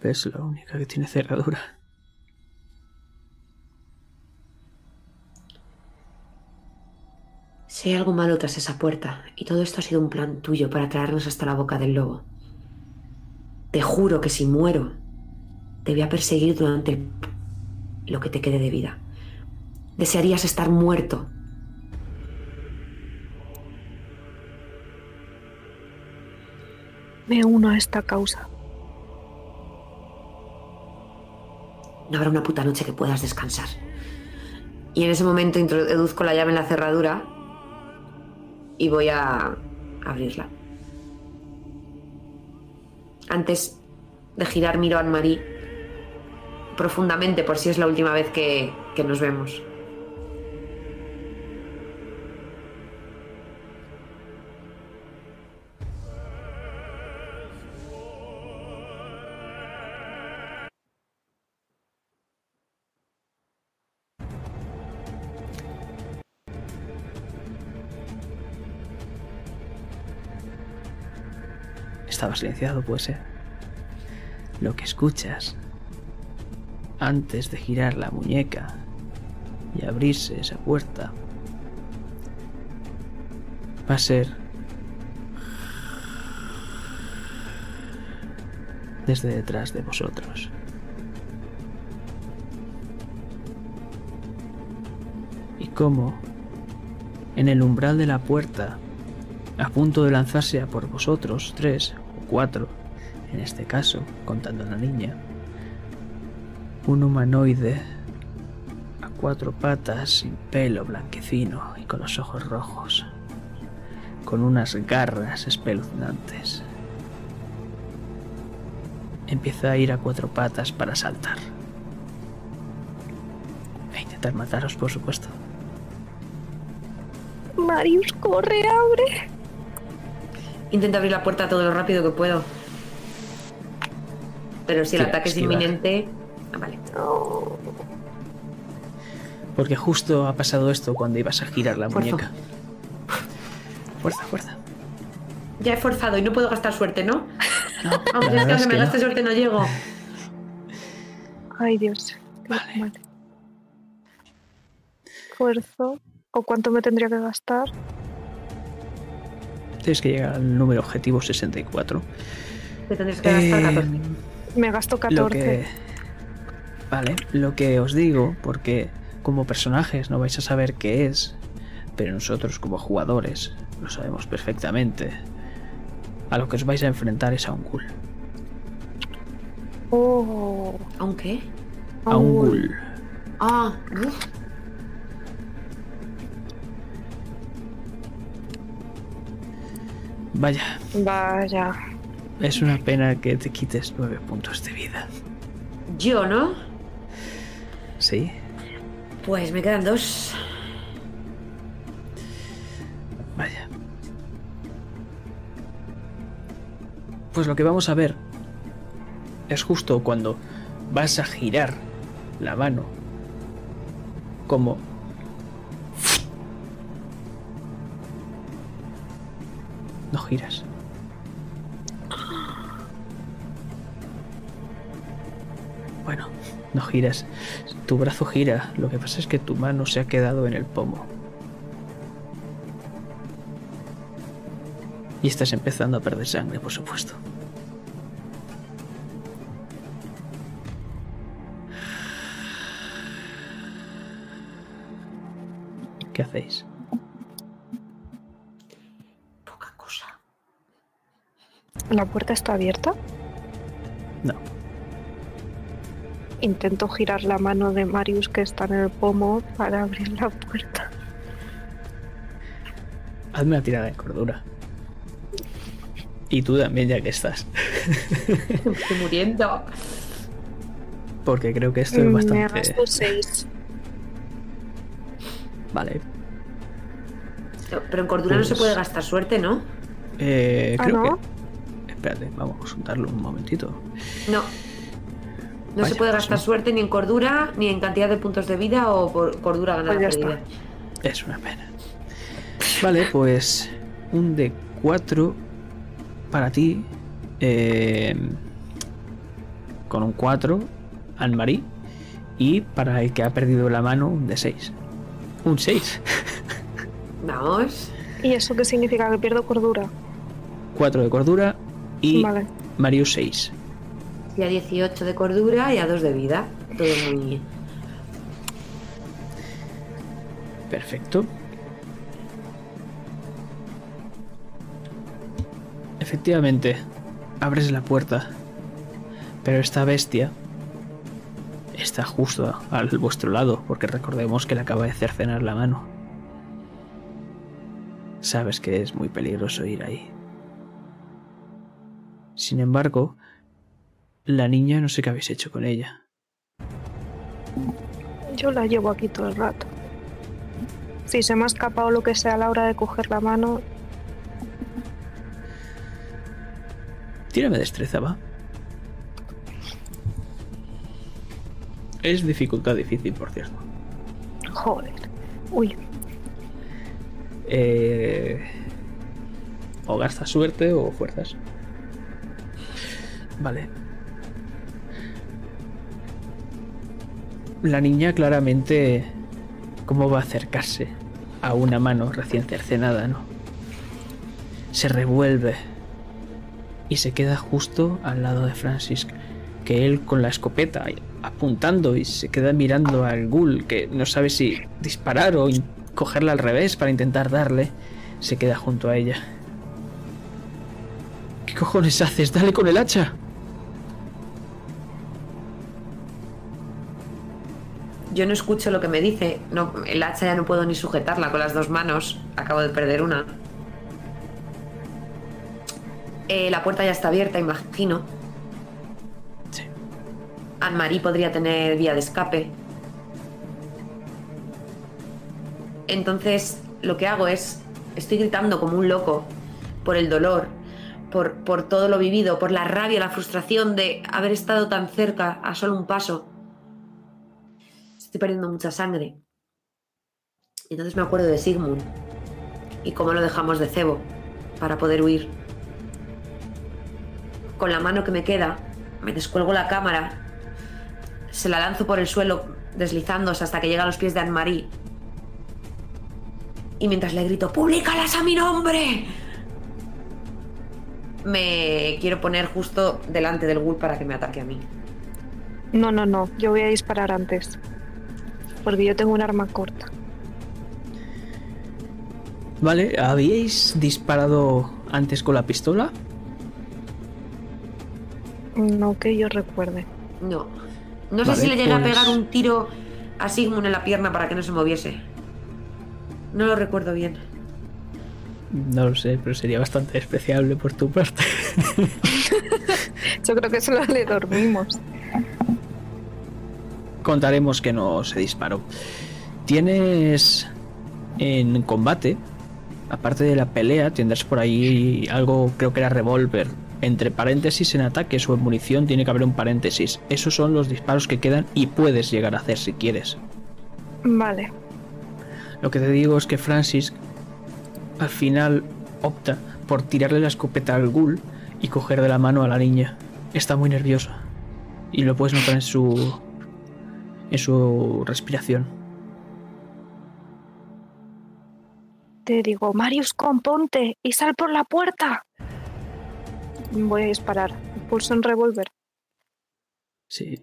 Es la única que tiene cerradura. Si hay algo malo tras esa puerta, y todo esto ha sido un plan tuyo para traernos hasta la boca del lobo. Te juro que si muero, te voy a perseguir durante el- lo que te quede de vida. Desearías estar muerto. Me uno a esta causa. No habrá una puta noche que puedas descansar. Y en ese momento introduzco la llave en la cerradura y voy a abrirla. Antes de girar miro a Anne-Marie profundamente por si es la última vez que, que nos vemos. Estaba silenciado, puede ser. Lo que escuchas antes de girar la muñeca y abrirse esa puerta va a ser desde detrás de vosotros. Y cómo en el umbral de la puerta, a punto de lanzarse a por vosotros, tres cuatro, en este caso, contando a la niña, un humanoide a cuatro patas, sin pelo blanquecino y con los ojos rojos, con unas garras espeluznantes. Empieza a ir a cuatro patas para saltar. E intentar mataros, por supuesto. Marius, corre, abre. Intento abrir la puerta todo lo rápido que puedo. Pero si el ataque es inminente. Ah, vale. Porque justo ha pasado esto cuando ibas a girar la muñeca. Fuerza, fuerza. Ya he forzado y no puedo gastar suerte, ¿no? No, Aunque es que aunque me no. gaste suerte no llego. Ay, Dios. Vale. Esfuerzo. ¿O cuánto me tendría que gastar? Tienes que llegar al número objetivo 64. Te tendrías que gastar Eh, 14. Me gasto 14. Lo que... Vale, lo que os digo, porque como personajes no vais a saber qué es, pero nosotros como jugadores lo sabemos perfectamente. A lo que os vais a enfrentar es a un ghoul. Oh, ¿Aunque? A un Ghoul. Ah, uf. Vaya, Vaya. es una pena que te quites nueve puntos de vida. yo, ¿no? ¿Sí? Pues me quedan dos. Vaya. Pues lo que vamos a ver es justo cuando vas a girar la mano como no giras. Bueno, no giras. Tu brazo gira. Lo que pasa es que tu mano se ha quedado en el pomo. Y estás empezando a perder sangre, por supuesto. ¿Qué hacéis? ¿La puerta está abierta? No. Intento girar la mano de Marius que está en el pomo para abrir la puerta. Hazme una tirada de cordura. Y tú también, ya que estás. Me estoy muriendo. Porque creo que esto es Me bastante. gasto 6. Vale. Pero en cordura no se Pues- puede gastar suerte, ¿no? Eh, Ah, ¿no? que. Espérate, vamos a consultarlo un momentito. No. No Vaya, se puede pues gastar no. suerte ni en cordura, ni en cantidad de puntos de vida o por cordura ganada Pues perdida. Es una pena. Vale, pues. Un de 4 para ti. eh, con un 4, Anne-Marie. Y para el que ha perdido la mano, un de 6. Un 6. Vamos. ¿Y eso qué significa? Que pierdo cordura. 4 de cordura y Vale. Marius 6. Y a 18 de cordura y a 2 de vida. Todo muy. Perfecto. Efectivamente, abres la puerta, pero esta bestia está justo al vuestro lado, porque recordemos que le acaba de cercenar la mano. Sabes que es muy peligroso ir ahí. Sin embargo, la niña no sé qué habéis hecho con ella. Yo la llevo aquí todo el rato. Si se me ha escapado lo que sea a la hora de coger la mano, Tírame destreza, va. Es dificultad difícil, por cierto. joder. Uy, Eh, o gastas suerte o fuerzas. Vale. La niña claramente... ¿Cómo va a acercarse a una mano recién cercenada, no? Se revuelve y se queda justo al lado de Francis, que él con la escopeta apuntando y se queda mirando al ghoul, que no sabe si disparar o cogerla al revés para intentar darle, se queda junto a ella. ¿Qué cojones haces? Dale con el hacha. Yo no escucho lo que me dice. No, el hacha ya no puedo ni sujetarla con las dos manos. Acabo de perder una. Eh, la puerta ya está abierta, imagino. Sí. Anne-Marie podría tener vía de escape. Entonces, lo que hago es. Estoy gritando como un loco por el dolor. por, por todo lo vivido, por la rabia, la frustración de haber estado tan cerca a solo un paso. Estoy perdiendo mucha sangre. Entonces me acuerdo de Sigmund y cómo lo dejamos de cebo para poder huir. Con la mano que me queda, me descuelgo la cámara, se la lanzo por el suelo, deslizándose hasta que llega a los pies de Anne-Marie. Y mientras le grito, ¡Públicalas a mi nombre! Me quiero poner justo delante del ghoul para que me ataque a mí. No, no, no. Yo voy a disparar antes. Porque yo tengo un arma corta. Vale, ¿habíais disparado antes con la pistola? No que yo recuerde. No. No sé si le llegué a pues- pegar un tiro a Sigmund en la pierna para que no se moviese. No lo recuerdo bien. No lo sé, pero sería bastante despreciable por tu parte. Yo creo que solo le dormimos. Contaremos que no se disparó. Tienes en combate, aparte de la pelea, tendrás por ahí algo, creo que era revólver. Entre paréntesis en ataques o en munición tiene que haber un paréntesis. Esos son los disparos que quedan y puedes llegar a hacer si quieres. Vale. Lo que te digo es que Francis al final opta por tirarle la escopeta al ghoul y coger de la mano a la niña. Está muy nerviosa y lo puedes notar en su en su respiración. Te digo, Marius, componte y sal por la puerta. Voy a disparar. Pulso un revólver. Sí.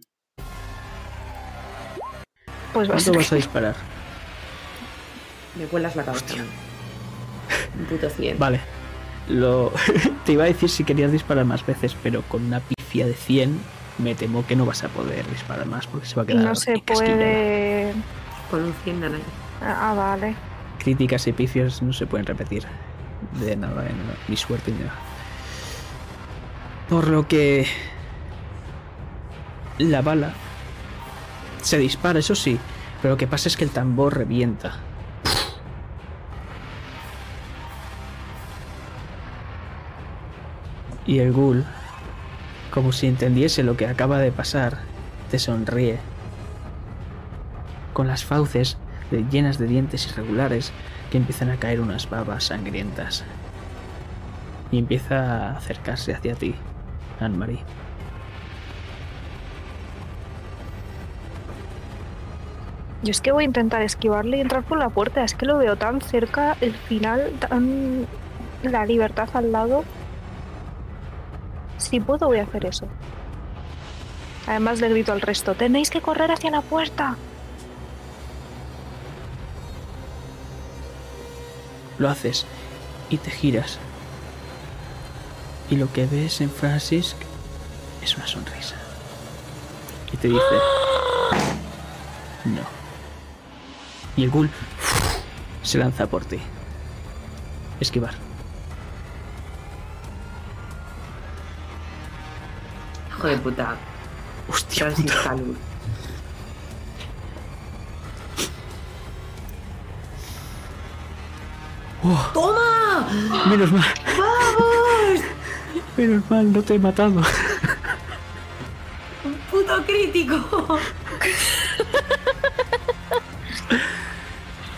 Pues ¿Cuánto vas a disparar? Me cuelas la cabeza. Un puto 100. Vale. Lo te iba a decir si querías disparar más veces, pero con una pifia de 100 me temo que no vas a poder disparar más porque se va a quedar No se puede. Con un 100 nanay. Ah, vale. Críticas y pifios no se pueden repetir. De nada, de nada. Ni suerte ni nada. Por lo que. La bala. Se dispara, eso sí. Pero lo que pasa es que el tambor revienta. Y el ghoul, como si entendiese lo que acaba de pasar, te sonríe. Con las fauces llenas de dientes irregulares que empiezan a caer unas babas sangrientas. Y empieza a acercarse hacia ti, Anne-Marie. Yo es que voy a intentar esquivarle y entrar por la puerta. Es que lo veo tan cerca, el final, tan. la libertad al lado. Si puedo, voy a hacer eso. Además, le grito al resto: ¡Tenéis que correr hacia la puerta! Lo haces y te giras. Y lo que ves en Francis es una sonrisa. Y te dice... No. Y el ghoul se lanza por ti. Esquivar. Hijo de puta. Hostia Francis puta. Oh, ¡Toma! menos mal, ¡Vamos! menos mal, no te he matado. ¡Un puto crítico!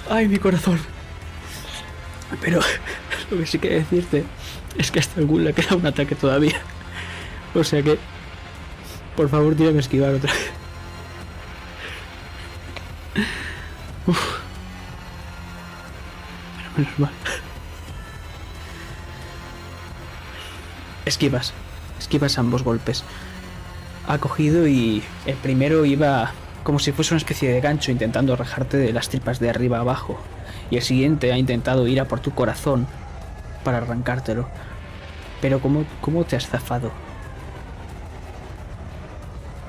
Ay, mi corazón. Pero lo que sí que decirte es que hasta el ghoul le queda un ataque todavía. O sea que, por favor, tírame a esquivar otra vez. Menos mal. Esquivas. Esquivas ambos golpes. Ha cogido y el primero iba como si fuese una especie de gancho intentando rajarte de las tripas de arriba abajo. Y el siguiente ha intentado ir a por tu corazón para arrancártelo. Pero ¿cómo, cómo te has zafado?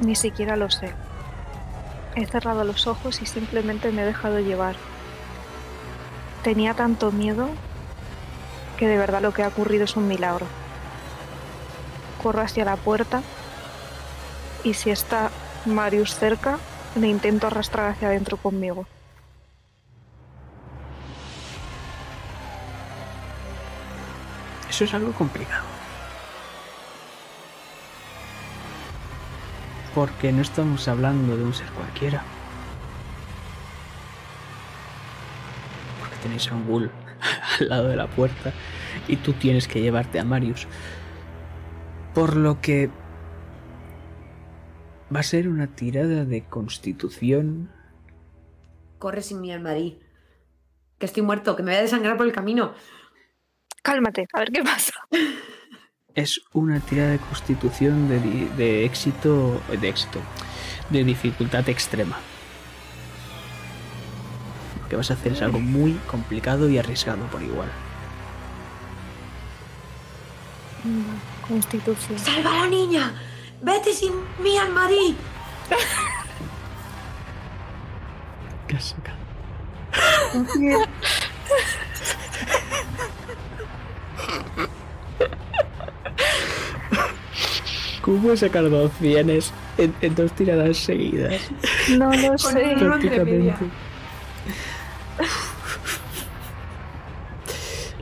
Ni siquiera lo sé. He cerrado los ojos y simplemente me he dejado llevar. Tenía tanto miedo que de verdad lo que ha ocurrido es un milagro. Corro hacia la puerta y si está Marius cerca, le intento arrastrar hacia adentro conmigo. Eso es algo complicado. Porque no estamos hablando de un ser cualquiera. Porque tenéis a un ghoul al lado de la puerta y tú tienes que llevarte a Marius. Por lo que va a ser una tirada de constitución. Corre sin mí, Marí. Que estoy muerto, que me voy a desangrar por el camino. Cálmate, a ver qué pasa. Es una tirada de constitución de, de éxito. de éxito. de dificultad extrema. Lo que vas a hacer es algo muy complicado y arriesgado por igual. Constitución. ¡Salva a la niña! ¡Vete sin mí, Marí! ¿Qué has sacado? ¿Cómo sacar dos cienes en, en dos tiradas seguidas? No lo sé. Prácticamente.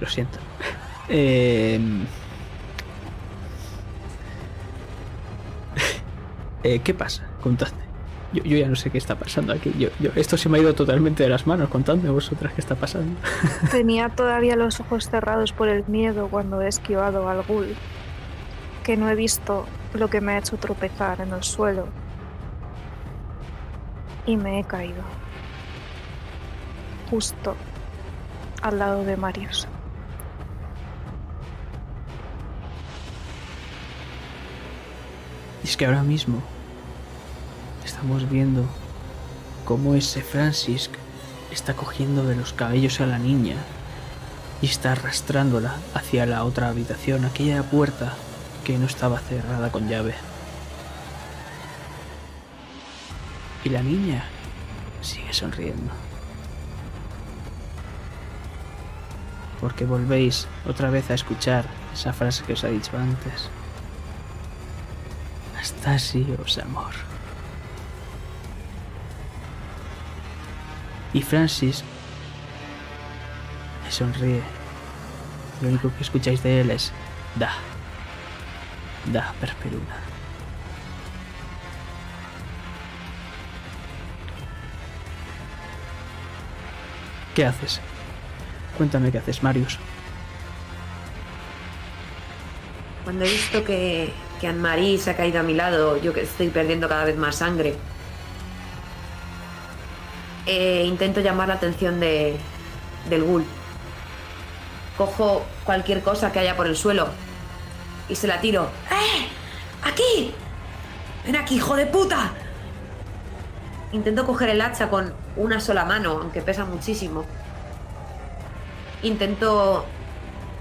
Lo siento. Eh, eh, ¿Qué pasa? Contadme. Yo, yo ya no sé qué está pasando aquí. Yo, yo- esto se me ha ido totalmente de las manos. Contadme vosotras qué está pasando. Tenía todavía los ojos cerrados por el miedo cuando he esquivado al ghoul. Que no he visto lo que me ha hecho tropezar en el suelo. Y me he caído. Justo al lado de Marius. Y es que ahora mismo estamos viendo cómo ese Francis está cogiendo de los cabellos a la niña y está arrastrándola hacia la otra habitación, aquella puerta no estaba cerrada con llave. Y la niña sigue sonriendo. Porque volvéis otra vez a escuchar esa frase que os he dicho antes. Astasios, amor. Y Francis le sonríe. Lo único que escucháis de él es da. Da perperuna. ¿Qué haces? Cuéntame qué haces, Marius. Cuando he visto que, que Anne-Marie se ha caído a mi lado, yo que estoy perdiendo cada vez más sangre, eh, intento llamar la atención de, del ghoul. Cojo cualquier cosa que haya por el suelo y se la tiro. ¡Eh! ¡Aquí! ¡Ven aquí, hijo de puta! Intento coger el hacha con una sola mano, aunque pesa muchísimo. Intento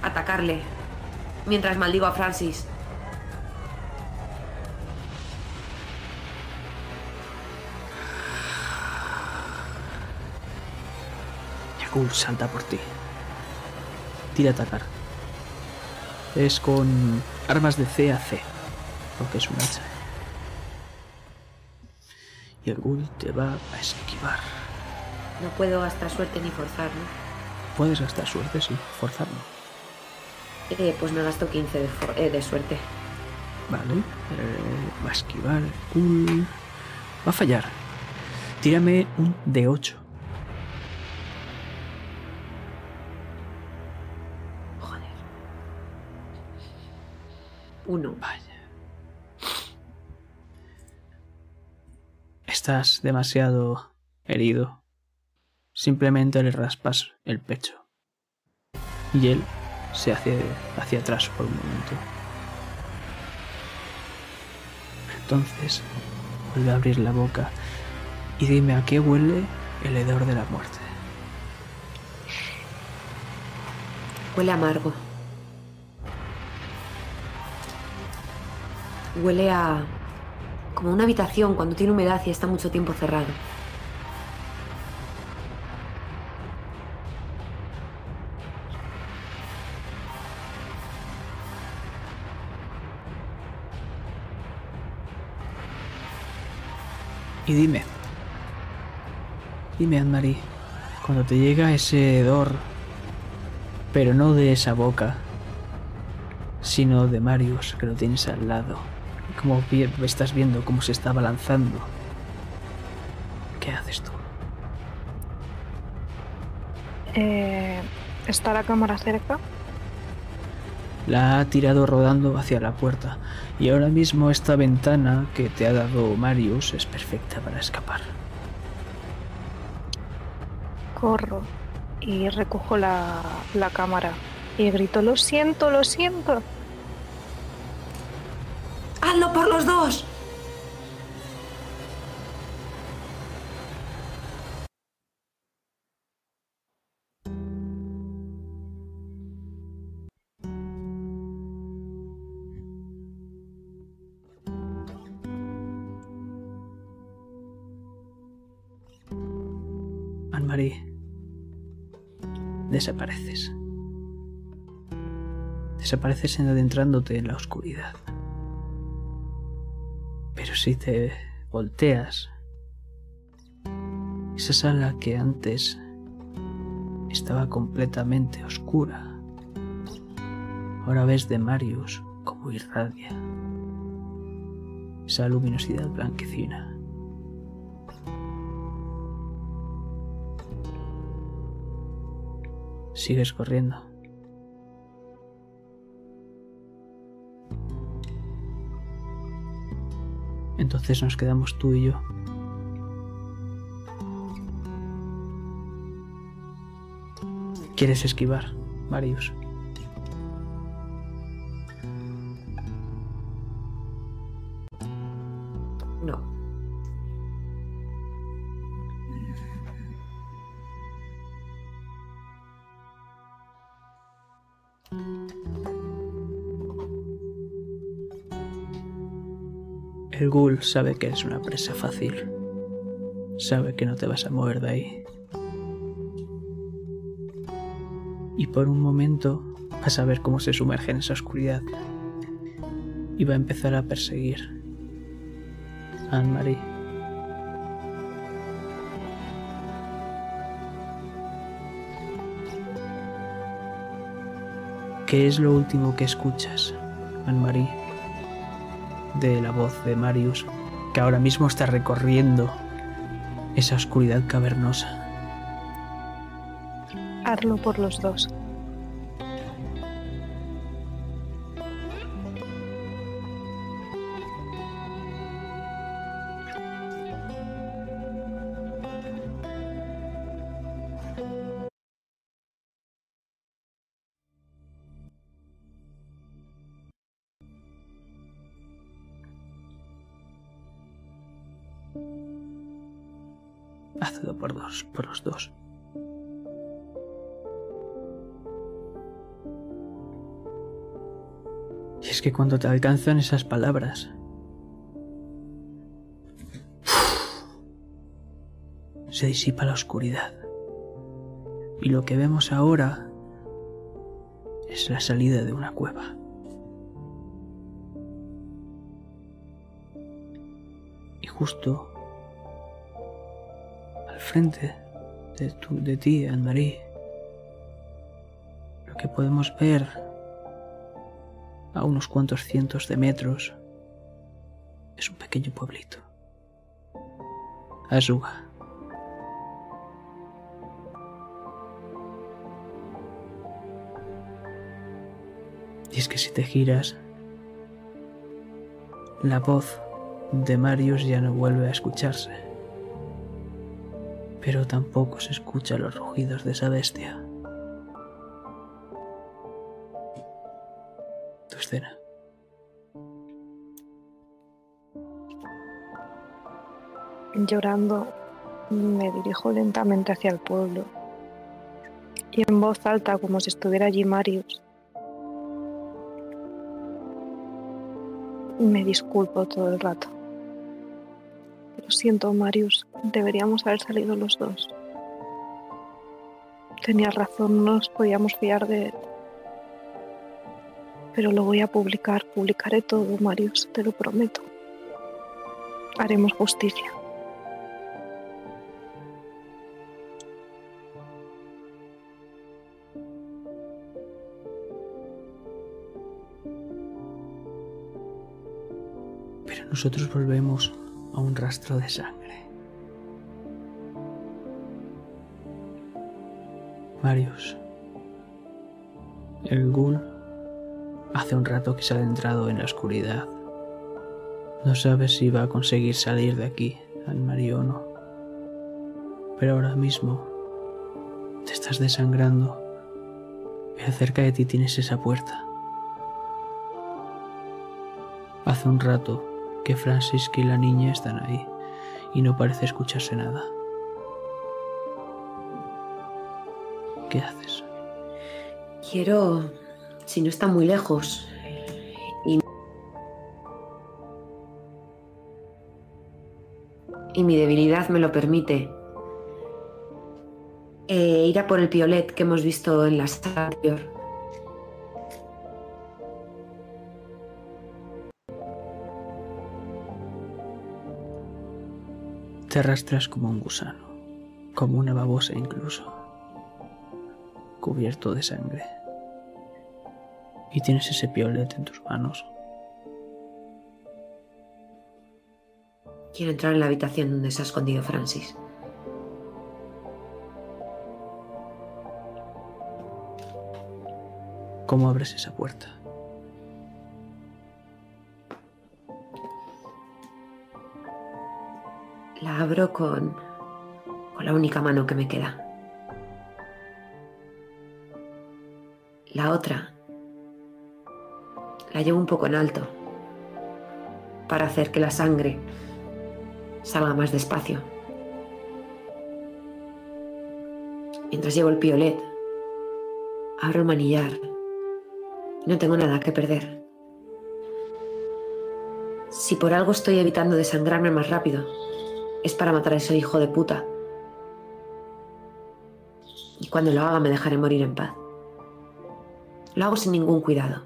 atacarle mientras maldigo a Francis. Yakul salta por ti. Tira a atacar. Es con armas de C a C, porque es un hacha. Y el ghoul te va a esquivar. No puedo gastar suerte ni forzar, ¿no? Puedes gastar suerte, sí, forzarlo. Eh, pues me gasto 15 de, eh, de suerte. Vale. eh, va a esquivar el ghoul. Va a fallar. Tírame un D8. Uno. Vaya. Estás demasiado herido. Simplemente le raspas el pecho. Y él se hace hacia atrás por un momento. Entonces vuelve a abrir la boca y dime a qué huele el hedor de la muerte. Huele amargo. Huele a... como una habitación cuando tiene humedad y está mucho tiempo cerrado. Y dime, dime Anne-Marie, cuando te llega ese hedor, pero no de esa boca, sino de Marius que lo tienes al lado, como estás viendo cómo se está abalanzando. ¿Qué haces tú? Eh, ¿Está la cámara cerca? La ha tirado rodando hacia la puerta y ahora mismo esta ventana que te ha dado Marius es perfecta para escapar. Corro y recojo la, la cámara y grito, lo siento, lo siento. Los dos! Anne-Marie, desapareces. Desapareces en adentrándote en la oscuridad. Pero si te volteas, esa sala que antes estaba completamente oscura, ahora ves de Marius como irradia esa luminosidad blanquecina. Sigues corriendo. Entonces nos quedamos tú y yo. ¿Quieres esquivar, Marius? Sabe que eres una presa fácil. Sabe que no te vas a mover de ahí. Y por un momento vas a ver cómo se sumerge en esa oscuridad. Y va a empezar a perseguir a Anne-Marie. ¿Qué es lo último que escuchas, Anne-Marie? De la voz de Marius, que ahora mismo está recorriendo esa oscuridad cavernosa. Hazlo por los dos. Cuando te alcanzan esas palabras, se disipa la oscuridad. Y lo que vemos ahora es la salida de una cueva. Y justo al frente de, tu- de ti, Anne-Marie, lo que podemos ver a unos cuantos cientos de metros es un pequeño pueblito. Azuga. Y es que si te giras, la voz de Marius ya no vuelve a escucharse. Pero tampoco se escuchan los rugidos de esa bestia. Llorando, me dirijo lentamente hacia el pueblo. Y en voz alta, como si estuviera allí Marius, me disculpo todo el rato. Lo siento, Marius, deberíamos haber salido los dos. Tenías razón, no nos podíamos fiar de él. Pero lo voy a publicar, publicaré todo, Marius, te lo prometo. Haremos justicia. Pero nosotros volvemos a un rastro de sangre. Marius. El ghoul hace un rato que se ha adentrado en la oscuridad. No sabe si va a conseguir salir de aquí, al o no. Pero ahora mismo te estás desangrando y cerca de ti tienes esa puerta. Hace un rato que Francis y la niña están ahí y no parece escucharse nada. ¿Qué haces? Quiero, si no está muy lejos, y, mi debilidad me lo permite, eh, ir a por el piolet que hemos visto en la sala anterior. Te arrastras como un gusano, como una babosa incluso, cubierto de sangre. Y tienes ese piolet en tus manos. Quiero entrar en la habitación donde se ha escondido Francis. ¿Cómo abres esa puerta? La abro con, con la única mano que me queda. La otra llevo un poco en alto para hacer que la sangre salga más despacio. Mientras llevo el piolet, abro el manillar no tengo nada que perder. Si por algo estoy evitando desangrarme más rápido, es para matar a ese hijo de puta. Y cuando lo haga me dejaré morir en paz. Lo hago sin ningún cuidado.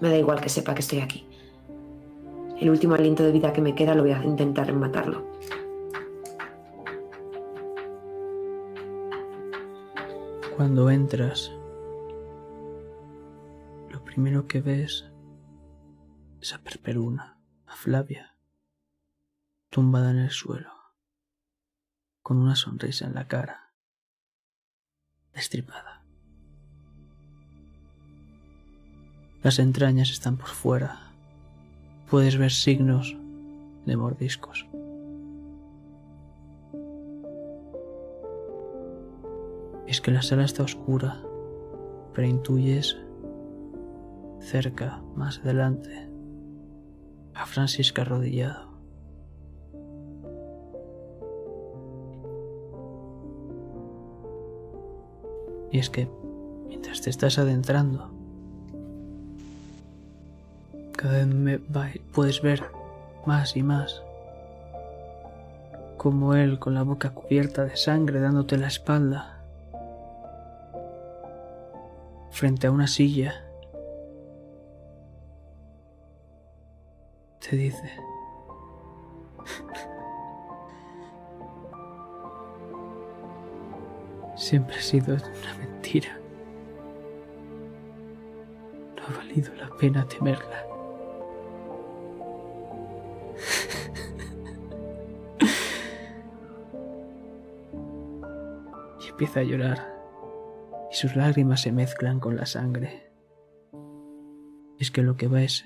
Me da igual que sepa que estoy aquí. El último aliento de vida que me queda lo voy a intentar matarlo. Cuando entras, primero que ves es a Perperuna, a Flavia, tumbada en el suelo, con una sonrisa en la cara, destripada. Las entrañas están por fuera. Puedes ver signos de mordiscos. Es que la sala está oscura, pero intuyes cerca, más adelante, a Francisca arrodillado. Y es que, mientras te estás adentrando, cada vez puedes ver más y más como él con la boca cubierta de sangre dándote la espalda frente a una silla te dice. Siempre ha sido una mentira. No ha valido la pena temerla. Empieza a llorar y sus lágrimas se mezclan con la sangre. Es que lo que va es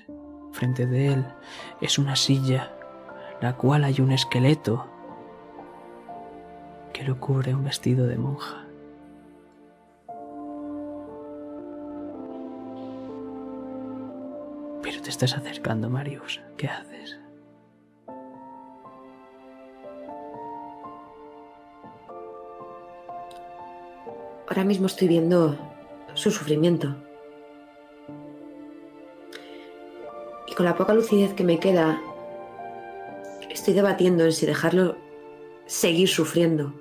Frente de él es una silla, la cual hay un esqueleto que lo cubre un vestido de monja. Pero te estás acercando, Marius. ¿Qué haces? Ahora mismo estoy viendo su sufrimiento. Y con la poca lucidez que me queda, estoy debatiendo en si dejarlo seguir sufriendo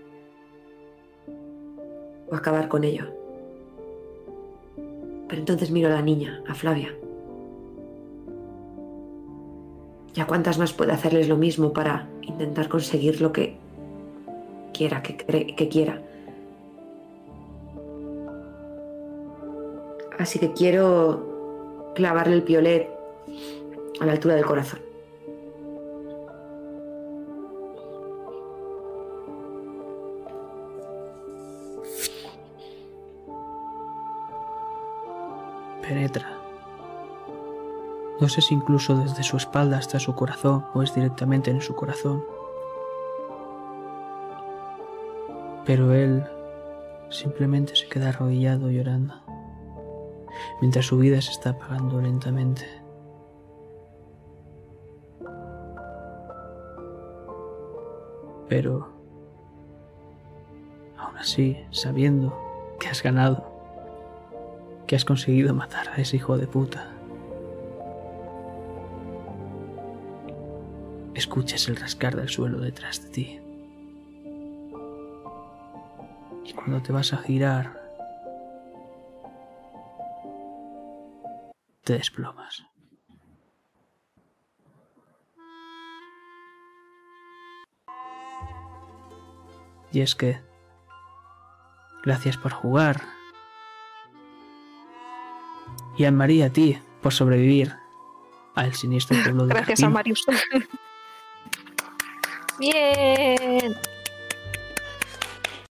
o acabar con ello. Pero entonces miro a la niña, a Flavia. ¿Y a cuántas más puede hacerles lo mismo para intentar conseguir lo que quiera, que, que quiera? Así que quiero clavarle el piolet a la altura del corazón. Penetra. No sé si incluso desde su espalda hasta su corazón o es directamente en su corazón. Pero él simplemente se queda arrodillado llorando, mientras su vida se está apagando lentamente. Pero, aún así, sabiendo que has ganado, que has conseguido matar a ese hijo de puta, escuchas el rascar del suelo detrás de ti. Y cuando te vas a girar, te desplomas. Y es que, gracias por jugar. Y a María a ti por sobrevivir al siniestro pueblo de Gracias a Carpín. Marius. Bien.